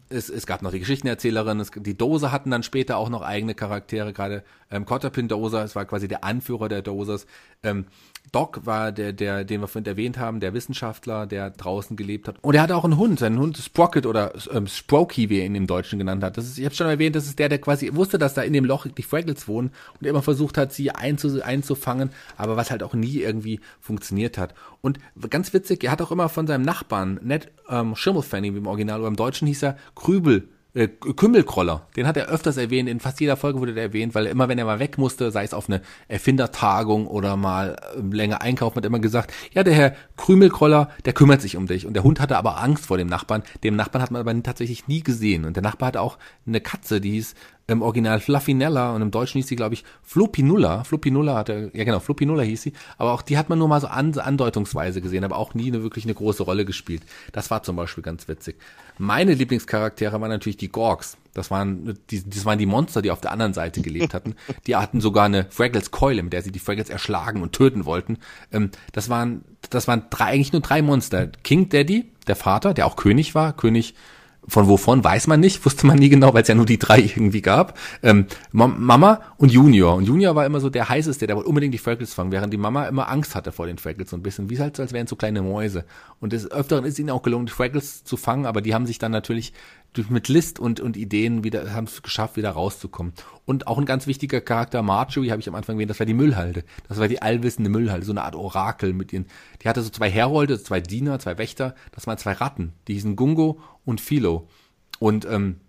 es, es gab noch die Geschichtenerzählerin, es, die Dose hatten dann später auch noch eigene Charaktere, gerade ähm, Kotterpin Dozer, es war quasi der Anführer der Dosers. Ähm, Doc war der, der, den wir vorhin erwähnt haben, der Wissenschaftler, der draußen gelebt hat. Und er hatte auch einen Hund, seinen Hund Sprocket oder ähm, Sprokey, wie er ihn im Deutschen genannt hat. Das ist, ich habe schon erwähnt, das ist der, der quasi wusste, dass da in dem Loch die Fraggles wohnen und immer versucht hat, sie einzu, einzufangen, aber was halt auch nie irgendwie funktioniert hat. Und ganz witzig, er hat auch immer von seinem Nachbarn, Ned ähm, Schimmelfanny, wie im Original, oder im Deutschen hieß er Krübel äh, Kümmelkroller, den hat er öfters erwähnt, in fast jeder Folge wurde der erwähnt, weil immer wenn er mal weg musste, sei es auf eine Erfindertagung oder mal äh, länger einkaufen, hat er immer gesagt, ja, der Herr Krümelkroller, der kümmert sich um dich. Und der Hund hatte aber Angst vor dem Nachbarn. Dem Nachbarn hat man aber tatsächlich nie gesehen. Und der Nachbar hatte auch eine Katze, die hieß im Original Fluffinella und im Deutschen hieß sie, glaube ich, Fluppinulla. Fluppinulla hatte, ja genau, Fluppinulla hieß sie. Aber auch die hat man nur mal so an, andeutungsweise gesehen, aber auch nie eine, wirklich eine große Rolle gespielt. Das war zum Beispiel ganz witzig. Meine Lieblingscharaktere waren natürlich die Gorgs. Das waren, die, das waren die Monster, die auf der anderen Seite gelebt hatten. Die hatten sogar eine Fraggles Keule, mit der sie die Fraggles erschlagen und töten wollten. Ähm, das waren, das waren drei, eigentlich nur drei Monster. King Daddy, der Vater, der auch König war, König von wovon weiß man nicht, wusste man nie genau, weil es ja nur die drei irgendwie gab. Ähm, Mama und Junior. Und Junior war immer so der heißeste, der wollte unbedingt die Fraggles fangen, während die Mama immer Angst hatte vor den Fraggles so ein bisschen. Wie halt so, als wären so kleine Mäuse. Und des Öfteren ist ihnen auch gelungen, die Fraggles zu fangen, aber die haben sich dann natürlich mit List und, und Ideen wieder, haben es geschafft, wieder rauszukommen. Und auch ein ganz wichtiger Charakter, Marjorie, habe ich am Anfang erwähnt, das war die Müllhalde. Das war die allwissende Müllhalde, so eine Art Orakel mit ihren, die hatte so zwei Herolde, zwei Diener, zwei Wächter, das waren zwei Ratten, die hießen Gungo und Philo. Und ähm,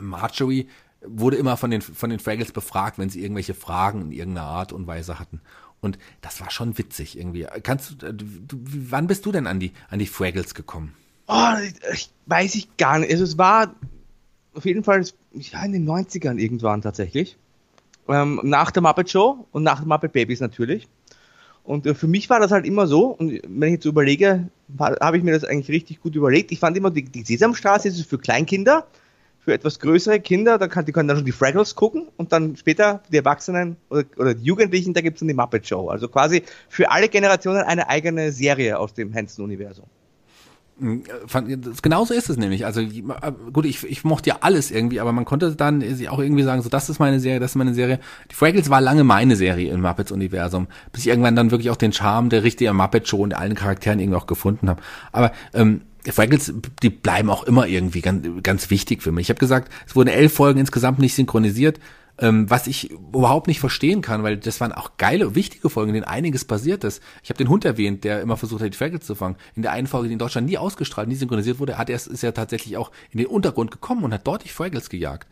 Marjorie wurde immer von den, von den Fraggles befragt, wenn sie irgendwelche Fragen in irgendeiner Art und Weise hatten. Und das war schon witzig irgendwie. Kannst du, du wann bist du denn an die, an die Fraggles gekommen? Oh, ich, weiß ich gar nicht. Also es war auf jeden Fall ja, in den 90ern irgendwann tatsächlich. Ähm, nach der Muppet Show und nach Muppet Babies natürlich. Und äh, für mich war das halt immer so, und wenn ich jetzt überlege, habe ich mir das eigentlich richtig gut überlegt. Ich fand immer, die, die Sesamstraße ist für Kleinkinder, für etwas größere Kinder, da kann, die können dann schon die Fraggles gucken und dann später die Erwachsenen oder, oder die Jugendlichen, da gibt es dann die Muppet Show. Also quasi für alle Generationen eine eigene Serie aus dem Hansen-Universum. Hm, genauso ist es nämlich. Also gut, ich, ich mochte ja alles irgendwie, aber man konnte dann auch irgendwie sagen, so das ist meine Serie, das ist meine Serie. Die Fraggles war lange meine Serie im Muppets-Universum, bis ich irgendwann dann wirklich auch den Charme der richtigen Muppet-Show und allen Charakteren irgendwie auch gefunden habe. Aber ähm, Fraggles, die bleiben auch immer irgendwie ganz, ganz wichtig für mich. Ich habe gesagt, es wurden elf Folgen insgesamt nicht synchronisiert ähm, was ich überhaupt nicht verstehen kann, weil das waren auch geile, wichtige Folgen, in denen einiges passiert ist. Ich habe den Hund erwähnt, der immer versucht hat, die Fraggles zu fangen. In der einen Folge, die in Deutschland nie ausgestrahlt, nie synchronisiert wurde, hat er ist er tatsächlich auch in den Untergrund gekommen und hat dort die Fraggles gejagt.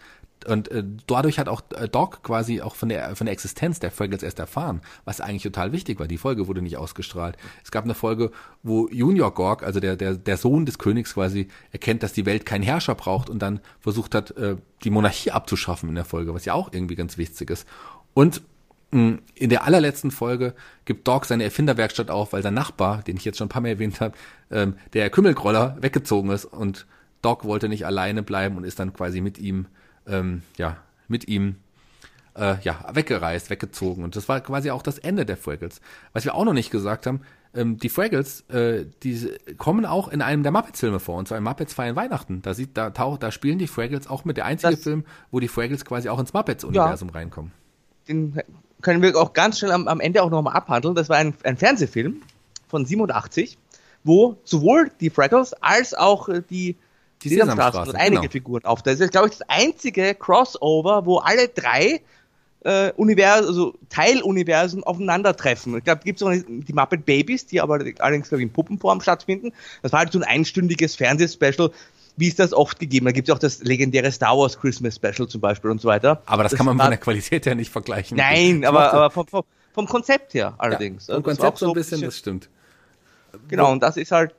Und äh, dadurch hat auch äh, Doc quasi auch von der von der Existenz der Fraggles erst erfahren, was eigentlich total wichtig war. Die Folge wurde nicht ausgestrahlt. Es gab eine Folge, wo Junior Gorg, also der der der Sohn des Königs quasi erkennt, dass die Welt keinen Herrscher braucht und dann versucht hat, äh, die Monarchie abzuschaffen in der Folge, was ja auch irgendwie ganz wichtig ist. Und mh, mm, in der allerletzten Folge gibt Doc seine Erfinderwerkstatt auf, weil sein Nachbar, den ich jetzt schon ein paar Mal erwähnt habe, ähm, der Kümmelgroller weggezogen ist und Doc wollte nicht alleine bleiben und ist dann quasi mit ihm ähm, ja, mit ihm äh, ja, weggereist, weggezogen. Und das war quasi auch das Ende der Fraggles. Was wir auch noch nicht gesagt haben, ähm, die Fraggles, äh, die kommen auch in einem der Muppets-Filme vor, und zwar in Muppets feiern Weihnachten. Da sieht, da taucht, da spielen die Fraggles auch mit der einzige das, Film, wo die Fraggles quasi auch ins Muppets-Universum ja, reinkommen. Den können wir auch ganz schnell am, am Ende auch nochmal abhandeln. Das war ein, ein Fernsehfilm von 87, wo sowohl die Fraggles als auch äh, die die Sesamstraße und einige genau. Figuren auf. Das ist, glaube ich, das einzige Crossover, wo alle drei äh, Univers also Teiluniversen aufeinandertreffen. Ich glaube, gibt es auch die Muppet Babies, die aber allerdings, glaube ich, in Puppenform stattfinden. Das war halt so ein einstündiges Fernsehspecial, wie es das oft gegeben hat. Da gibt es auch das legendäre Star Wars Christmas Special zum Beispiel und so weiter. Aber das, das kann man von der Qualität her nicht vergleichen. Nein, aber, aber vom, vom, vom, Konzept her allerdings. Ja, vom Konzept so ein bisschen, das stimmt. Genau, und das ist halt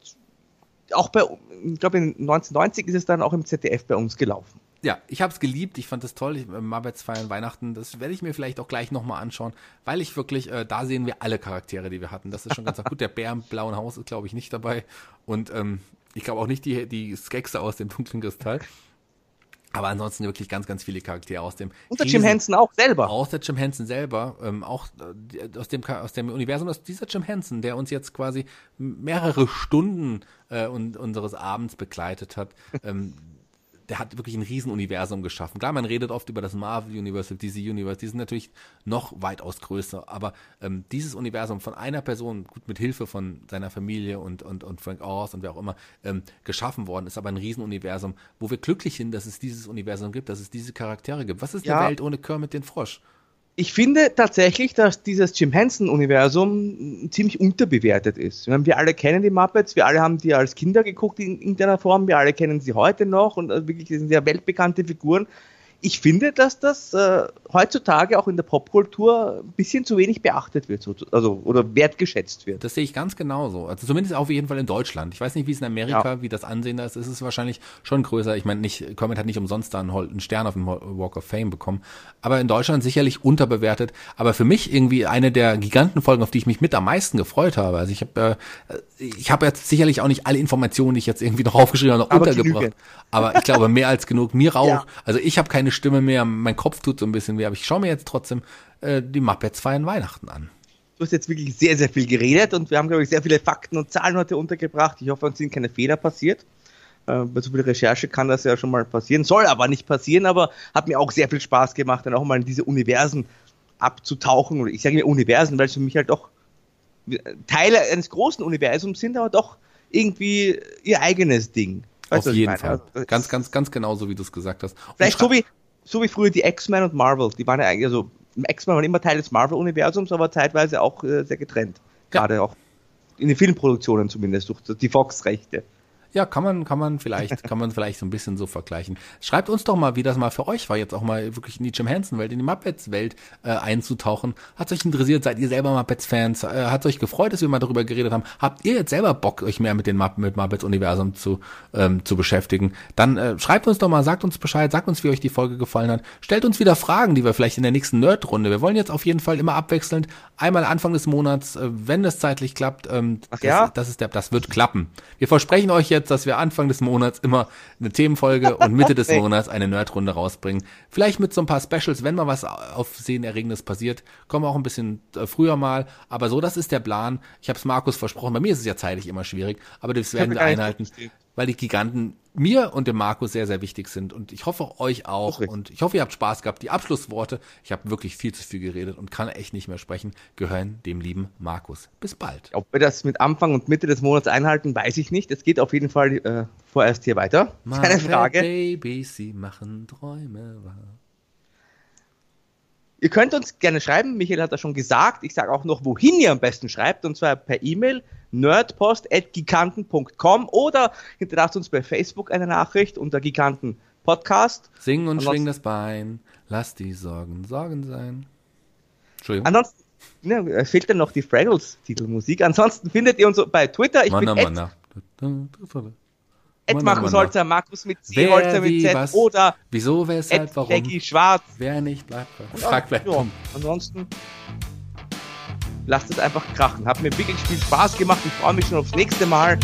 auch bei, ich glaube, in 1990 ist es dann auch im ZDF bei uns gelaufen ja, ich habe es geliebt, ich fand es toll. Ich, äh, Muppets feiern Weihnachten, das werde ich mir vielleicht auch gleich nochmal anschauen, weil ich wirklich, äh, da sehen wir alle Charaktere, die wir hatten. Das ist schon ganz gut. Der Bär im blauen Haus ist, glaube ich, nicht dabei. Und ähm, ich glaube auch nicht die, die Skekse aus dem dunklen Kristall. Aber ansonsten wirklich ganz, ganz viele Charaktere aus dem. Und der Jim Henson auch selber. Aus der Jim Henson selber, ähm, auch äh, aus dem, aus dem Universum, aus dieser Jim Henson, der uns jetzt quasi mehrere Stunden äh, und, unseres Abends begleitet hat. Ähm, der hat wirklich ein Riesenuniversum geschaffen. Klar, man redet oft über das Marvel Universe, DC Universe, die sind natürlich noch weitaus größer, aber ähm, dieses Universum von einer Person, gut mit Hilfe von seiner Familie und, und, und Frank Oz und wer auch immer, ähm, geschaffen worden, ist aber ein Riesenuniversum, wo wir glücklich sind, dass es dieses Universum gibt, dass es diese Charaktere gibt. Was ist ja. eine Welt ohne Kermit den Frosch? Ich finde tatsächlich, dass dieses Jim Henson-Universum ziemlich unterbewertet ist. Wir alle kennen die Muppets, wir alle haben die als Kinder geguckt in irgendeiner Form, wir alle kennen sie heute noch und äh, wirklich sind sehr weltbekannte Figuren ich finde, dass das äh, heutzutage auch in der Popkultur ein bisschen zu wenig beachtet wird, so, also oder wertgeschätzt wird. Das sehe ich ganz genauso. Also zumindest auf jeden Fall in Deutschland. Ich weiß nicht, wie es in Amerika, ja. wie das Ansehen da ist. Es ist wahrscheinlich schon größer. Ich meine, nicht, Comet hat nicht umsonst da einen, einen Stern auf dem Walk of Fame bekommen. Aber in Deutschland sicherlich unterbewertet. Aber für mich irgendwie eine der Gigantenfolgen, auf die ich mich mit am meisten gefreut habe. Also ich habe äh, ich habe jetzt sicherlich auch nicht alle Informationen, die ich jetzt irgendwie noch aufgeschrieben habe, noch aber untergebracht. Genüge. Aber ich glaube, mehr als genug. Mir auch. Ja. Also ich habe keine Stimme mehr. Mein Kopf tut so ein bisschen weh. Aber ich schaue mir jetzt trotzdem äh, die Muppets feiern Weihnachten an. Du hast jetzt wirklich sehr, sehr viel geredet und wir haben, glaube ich, sehr viele Fakten und Zahlen heute untergebracht. Ich hoffe, uns sind keine Fehler passiert. Äh, bei so viel Recherche kann das ja schon mal passieren. Soll aber nicht passieren, aber hat mir auch sehr viel Spaß gemacht, dann auch mal in diese Universen abzutauchen. Ich sage mir Universen, weil es für mich halt doch Teile eines großen Universums sind, aber doch irgendwie ihr eigenes Ding. Weißt Auf jeden Fall. Also, ganz, ganz, ganz genau so, wie du es gesagt hast. Vielleicht wie, so wie früher die X-Men und Marvel. Die waren ja eigentlich, also X-Men waren immer Teil des Marvel-Universums, aber zeitweise auch äh, sehr getrennt. Gerade ja. auch in den Filmproduktionen zumindest, durch die Fox-Rechte. Ja, kann man, kann man vielleicht, kann man vielleicht so ein bisschen so vergleichen. Schreibt uns doch mal, wie das mal für euch war, jetzt auch mal wirklich in die Jim Henson-Welt, in die Muppets-Welt äh, einzutauchen. Hat euch interessiert? Seid ihr selber Muppets-Fans? Äh, hat euch gefreut, dass wir mal darüber geredet haben? Habt ihr jetzt selber Bock, euch mehr mit dem mit Muppets-Universum zu, ähm, zu beschäftigen? Dann äh, schreibt uns doch mal, sagt uns Bescheid, sagt uns, wie euch die Folge gefallen hat. Stellt uns wieder Fragen, die wir vielleicht in der nächsten Nerd-Runde. Wir wollen jetzt auf jeden Fall immer abwechselnd, einmal Anfang des Monats, äh, wenn es zeitlich klappt, ähm, Ach das, ja? das ist der, das wird klappen. Wir versprechen euch jetzt, dass wir Anfang des Monats immer eine Themenfolge und Mitte des Monats eine Nerdrunde rausbringen. Vielleicht mit so ein paar Specials, wenn mal was Aufsehenerregendes passiert, kommen wir auch ein bisschen äh, früher mal. Aber so, das ist der Plan. Ich habe es Markus versprochen. Bei mir ist es ja zeitlich immer schwierig, aber das werden wir einhalten weil die Giganten mir und dem Markus sehr, sehr wichtig sind. Und ich hoffe euch auch. Und ich hoffe, ihr habt Spaß gehabt. Die Abschlussworte, ich habe wirklich viel zu viel geredet und kann echt nicht mehr sprechen, gehören dem lieben Markus. Bis bald. Ob wir das mit Anfang und Mitte des Monats einhalten, weiß ich nicht. Es geht auf jeden Fall äh, vorerst hier weiter. Keine Frage. Babys, sie machen Träume wahr. Ihr könnt uns gerne schreiben. Michael hat das schon gesagt. Ich sage auch noch, wohin ihr am besten schreibt. Und zwar per E-Mail nerdpost.giganten.com oder hinterlasst uns bei Facebook eine Nachricht unter Giganten Podcast. Sing und schwing das Bein. Lass die Sorgen Sorgen sein. Entschuldigung. Ansonsten ne, fehlt dann noch die Fraggles-Titelmusik. Ansonsten findet ihr uns bei Twitter. Ich Manna, bin Manna. Ed Markus Holzer, Markus mit C, Wer, Holzer mit Z was, oder wieso, weshalb, warum? Peggy Schwarz. Wer nicht, bleibt. Frag bleibt. Ja, ansonsten lasst es einfach krachen. Hat mir wirklich viel Spaß gemacht. Ich freue mich schon aufs nächste Mal.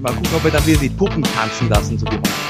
Mal gucken, ob wir dann wieder die Puppen tanzen lassen, so wie heute.